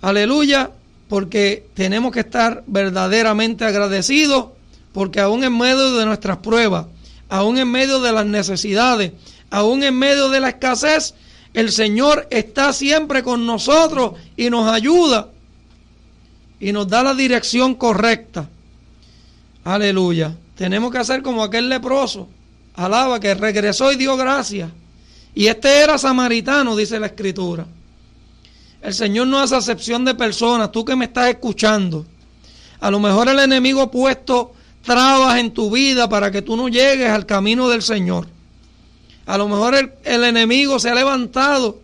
Aleluya. Porque tenemos que estar verdaderamente agradecidos. Porque aún en medio de nuestras pruebas, aún en medio de las necesidades, aún en medio de la escasez, el Señor está siempre con nosotros y nos ayuda y nos da la dirección correcta. Aleluya. Tenemos que hacer como aquel leproso. Alaba que regresó y dio gracias. Y este era samaritano, dice la escritura. El Señor no hace acepción de personas. Tú que me estás escuchando. A lo mejor el enemigo ha puesto trabas en tu vida para que tú no llegues al camino del Señor. A lo mejor el, el, enemigo se ha levantado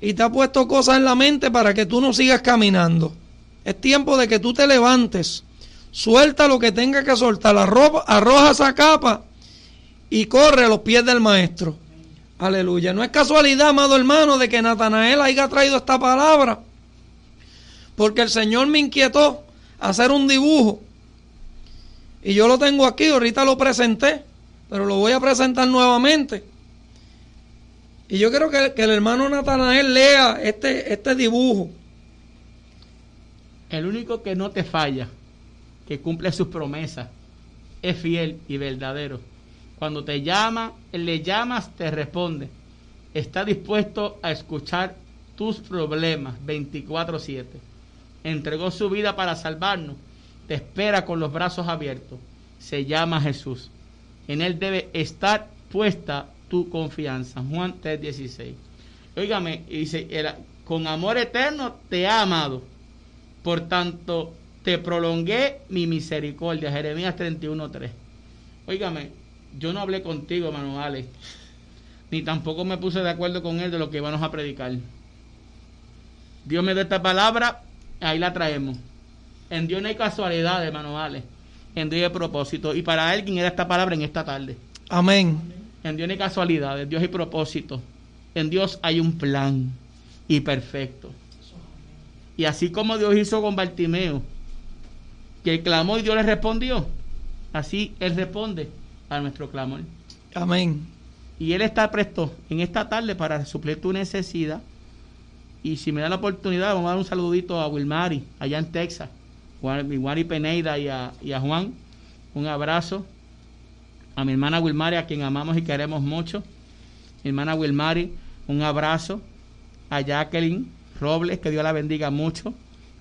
y te ha puesto cosas en la mente para que tú no sigas caminando. Es tiempo de que tú te levantes, suelta lo que tenga que soltar, arroja, arroja esa capa y corre a los pies del maestro. Aleluya. No es casualidad, amado hermano, de que Natanael haya traído esta palabra. Porque el Señor me inquietó hacer un dibujo. Y yo lo tengo aquí, ahorita lo presenté, pero lo voy a presentar nuevamente. Y yo quiero que, el hermano Natanael lea este, este dibujo. El único que no te falla, que cumple sus promesas, es fiel y verdadero. Cuando te llama, le llamas, te responde. Está dispuesto a escuchar tus problemas 24/7. Entregó su vida para salvarnos. Te espera con los brazos abiertos. Se llama Jesús. En Él debe estar puesta tu confianza. Juan 3:16. Óigame, dice, con amor eterno te ha amado por tanto, te prolongué mi misericordia. Jeremías 31.3. Óigame, yo no hablé contigo, Manuales, ni tampoco me puse de acuerdo con él de lo que íbamos a predicar. Dios me dio esta palabra, ahí la traemos. En Dios no hay casualidades, manuales. En Dios hay propósito. Y para alguien era esta palabra en esta tarde. Amén. En Dios no hay casualidades, Dios hay propósito. En Dios hay un plan y perfecto. Y así como Dios hizo con Bartimeo, que clamó y Dios le respondió, así Él responde a nuestro clamor. Amén. Y Él está presto en esta tarde para suplir tu necesidad. Y si me da la oportunidad, vamos a dar un saludito a Wilmari, allá en Texas, Wilmari Peneida y a, y a Juan. Un abrazo. A mi hermana Wilmari, a quien amamos y queremos mucho. Mi hermana Wilmari, un abrazo a Jacqueline Robles, que Dios la bendiga mucho.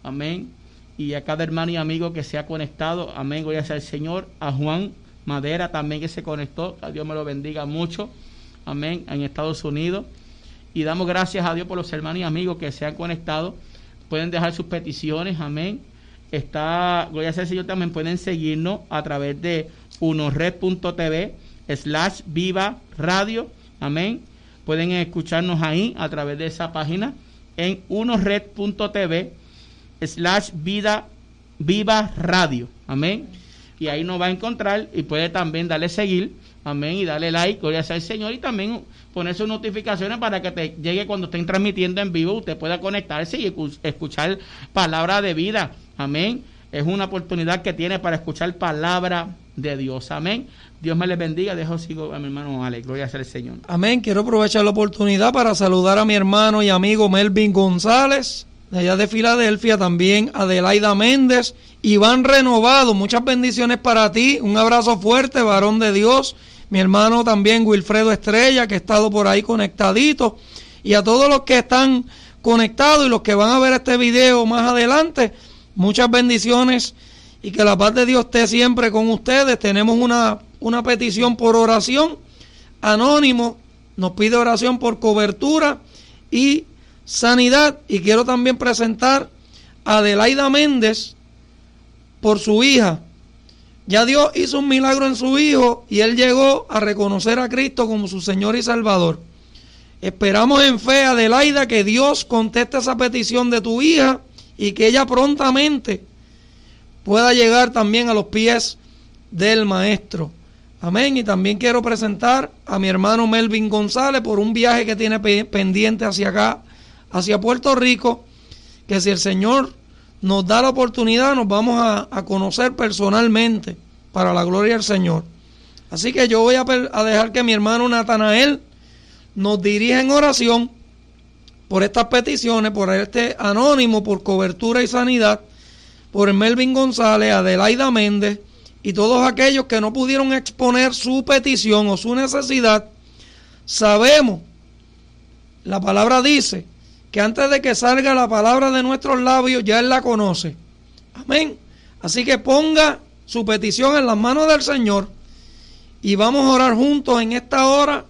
Amén. Y a cada hermano y amigo que se ha conectado. Amén. Gloria sea el Señor. A Juan Madera también que se conectó. A Dios me lo bendiga mucho. Amén. En Estados Unidos. Y damos gracias a Dios por los hermanos y amigos que se han conectado. Pueden dejar sus peticiones. Amén. Está, gloria sea el Señor, también pueden seguirnos a través de unored.tv slash viva radio. Amén. Pueden escucharnos ahí a través de esa página en unored.tv slash vida viva radio. Amén. Y ahí nos va a encontrar y puede también darle seguir. Amén. Y darle like. Gloria sea el Señor. Y también poner sus notificaciones para que te llegue cuando estén transmitiendo en vivo. Usted pueda conectarse y escuchar palabra de vida. Amén. Es una oportunidad que tiene para escuchar palabra de Dios. Amén. Dios me les bendiga. Dejo sigo a mi hermano Alex. Gloria sea el Señor. Amén. Quiero aprovechar la oportunidad para saludar a mi hermano y amigo Melvin González, de allá de Filadelfia. También Adelaida Méndez. Iván Renovado. Muchas bendiciones para ti. Un abrazo fuerte, varón de Dios. Mi hermano también Wilfredo Estrella, que ha estado por ahí conectadito. Y a todos los que están conectados y los que van a ver este video más adelante. Muchas bendiciones y que la paz de Dios esté siempre con ustedes. Tenemos una una petición por oración. Anónimo nos pide oración por cobertura y sanidad. Y quiero también presentar a Adelaida Méndez por su hija. Ya Dios hizo un milagro en su hijo y él llegó a reconocer a Cristo como su Señor y Salvador. Esperamos en fe, Adelaida, que Dios conteste esa petición de tu hija y que ella prontamente pueda llegar también a los pies del Maestro. Amén. Y también quiero presentar a mi hermano Melvin González por un viaje que tiene pendiente hacia acá, hacia Puerto Rico, que si el Señor nos da la oportunidad, nos vamos a, conocer personalmente para la gloria del Señor. Así que yo voy a, a dejar que mi hermano Natanael nos dirija en oración por estas peticiones, por este anónimo, por cobertura y sanidad, por Melvin González, Adelaida Méndez, y todos aquellos que no pudieron exponer su petición o su necesidad, sabemos, la palabra dice, que antes de que salga la palabra de nuestros labios, ya Él la conoce. Amén. Así que ponga su petición en las manos del Señor y vamos a orar juntos en esta hora.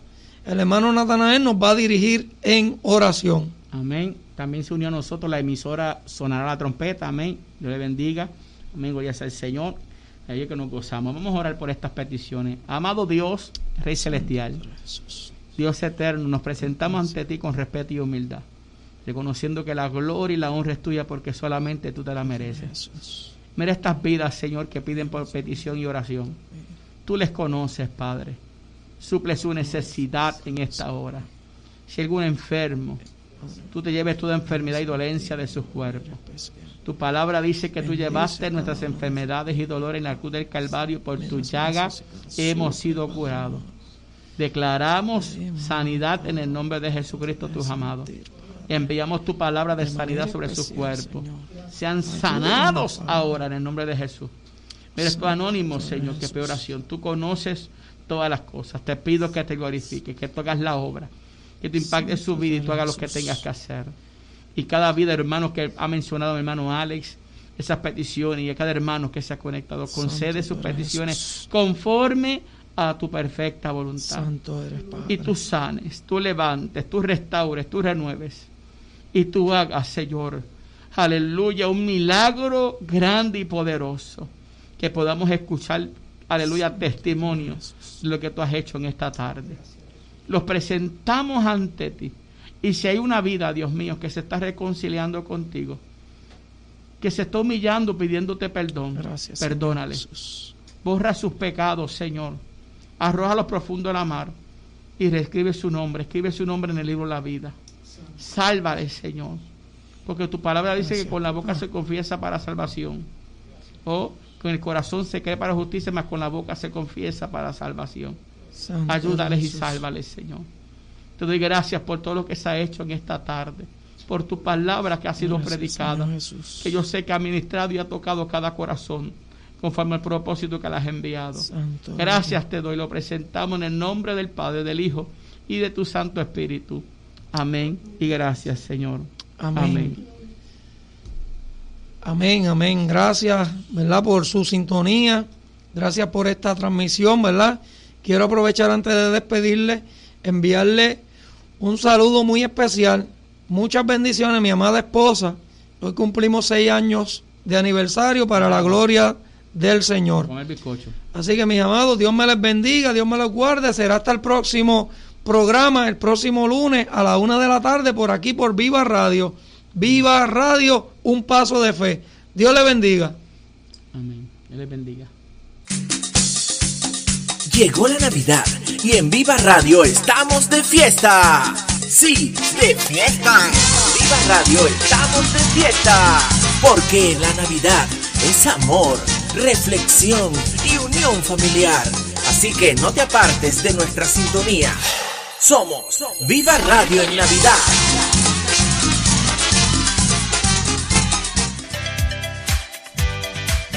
El hermano Natanael nos va a dirigir en oración. Amén. También se unió a nosotros la emisora Sonará la Trompeta. Amén. Dios le bendiga. Amén. Gloria sea el Señor que nos gozamos. Vamos a orar por estas peticiones. Amado Dios, Rey Celestial, Dios eterno, nos presentamos ante ti con respeto y humildad, reconociendo que la gloria y la honra es tuya porque solamente tú te la mereces. Mira estas vidas, Señor, que piden por petición y oración. Tú les conoces, Padre. Suple su necesidad en esta hora. Si algún enfermo, tú te lleves toda enfermedad y dolencia de su cuerpo. Tu palabra dice que tú llevaste nuestras enfermedades y dolores en la cruz del Calvario. Por tu llaga hemos sido curados. Declaramos sanidad en el nombre de Jesucristo, tus amados. Enviamos tu palabra de sanidad sobre sus cuerpos. Sean sanados ahora en el nombre de Jesús. Mira, tu anónimo, Señor, que peor oración. Tú conoces todas las cosas. Te pido que te glorifiques, que tú hagas la obra, que te impactes su vida y tú hagas lo que tengas que hacer y cada vida, hermano, que ha mencionado mi hermano Alex, esas peticiones y a cada hermano que se ha conectado, concede sus peticiones conforme a tu perfecta voluntad. y tú sanes, tú levantes, tú restaures, tú renueves y tú hagas, Señor, aleluya, un milagro grande y poderoso que podamos escuchar, aleluya, testimonios de lo que tú has hecho en esta tarde. Los presentamos ante ti y si hay una vida, Dios mío, que se está reconciliando contigo, que se está humillando pidiéndote perdón, Gracias, perdónale. Borra sus pecados, Señor. Arroja lo profundo de la mar y reescribe su nombre. Escribe su nombre en el libro de la vida. Sálvale, Señor. Porque tu palabra dice que con la boca se confiesa para salvación. O con el corazón se cree para justicia, mas con la boca se confiesa para salvación. Ayúdales y sálvales, Señor. Te doy gracias por todo lo que se ha hecho en esta tarde, por tu palabra que ha sido predicada, que yo sé que ha ministrado y ha tocado cada corazón conforme al propósito que la has enviado. gracias te doy, lo presentamos en el nombre del Padre, del Hijo y de tu Santo Espíritu. Amén y gracias, Señor. Amén. Amén. Amén, amén. Gracias, ¿verdad? Por su sintonía. Gracias por esta transmisión, ¿verdad? Quiero aprovechar antes de despedirle, enviarle un saludo muy especial. Muchas bendiciones, mi amada esposa. Hoy cumplimos seis años de aniversario para la gloria del Señor. Con el bizcocho. Así que mis amados, Dios me les bendiga, Dios me los guarde. Será hasta el próximo programa, el próximo lunes a la una de la tarde por aquí por Viva Radio. Viva Radio, un paso de fe. Dios le bendiga. Amén. Dios les bendiga. Llegó la Navidad y en Viva Radio estamos de fiesta. Sí, de fiesta. Viva Radio estamos de fiesta. Porque la Navidad es amor, reflexión y unión familiar. Así que no te apartes de nuestra sintonía. Somos Viva Radio en Navidad.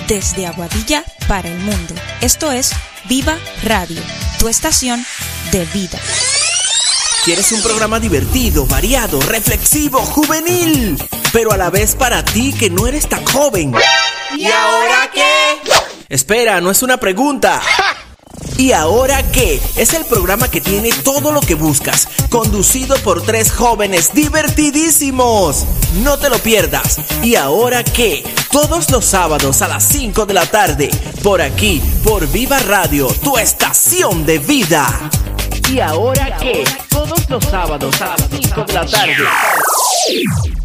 desde Aguadilla para el mundo. Esto es Viva Radio, tu estación de vida. ¿Quieres un programa divertido, variado, reflexivo, juvenil? Pero a la vez para ti que no eres tan joven. ¿Y ahora qué? Espera, no es una pregunta. ¿Y ahora qué? Es el programa que tiene todo lo que buscas, conducido por tres jóvenes divertidísimos. No te lo pierdas. ¿Y ahora qué? Todos los sábados a las 5 de la tarde, por aquí, por Viva Radio, tu estación de vida. ¿Y ahora qué? Todos los sábados a las 5 de la tarde.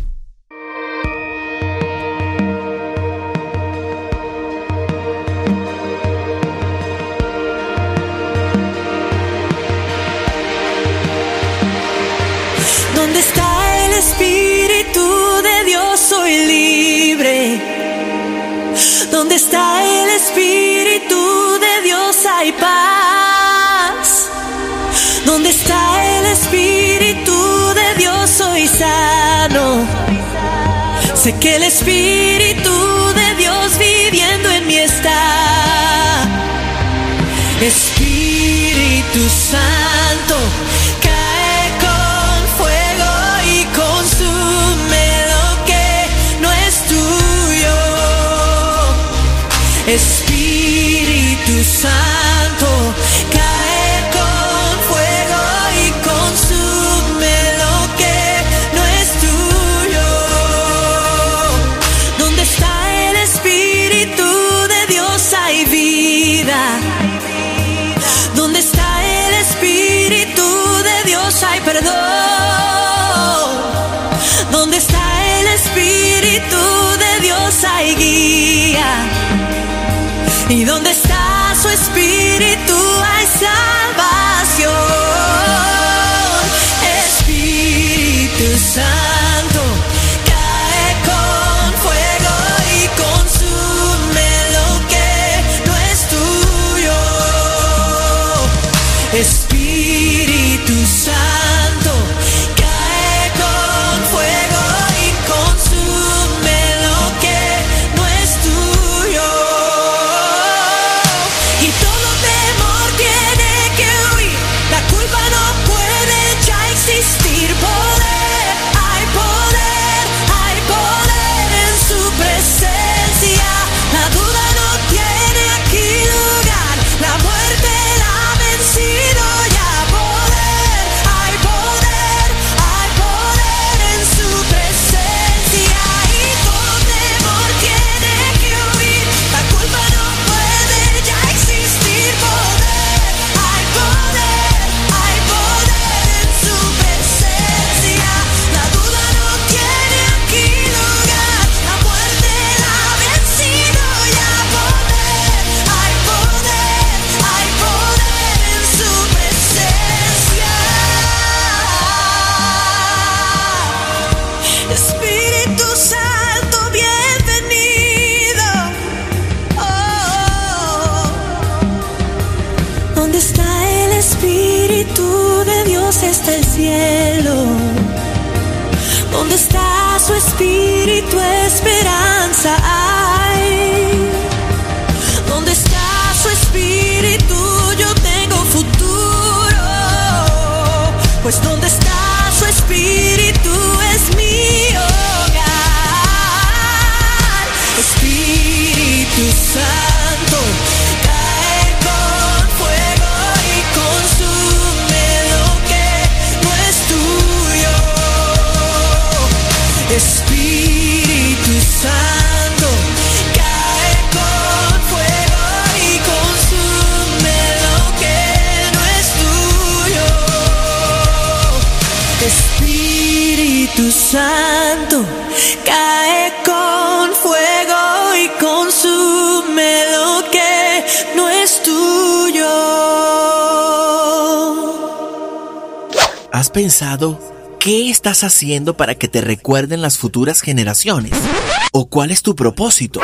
¿Dónde está el Espíritu de Dios? Soy libre. ¿Dónde está el Espíritu de Dios? Hay paz. ¿Dónde está el Espíritu de Dios? Soy sano. Sé que el Espíritu de Dios viviendo en mí está. Espíritu Santo, ¿Y dónde estás haciendo para que te recuerden las futuras generaciones? ¿O cuál es tu propósito?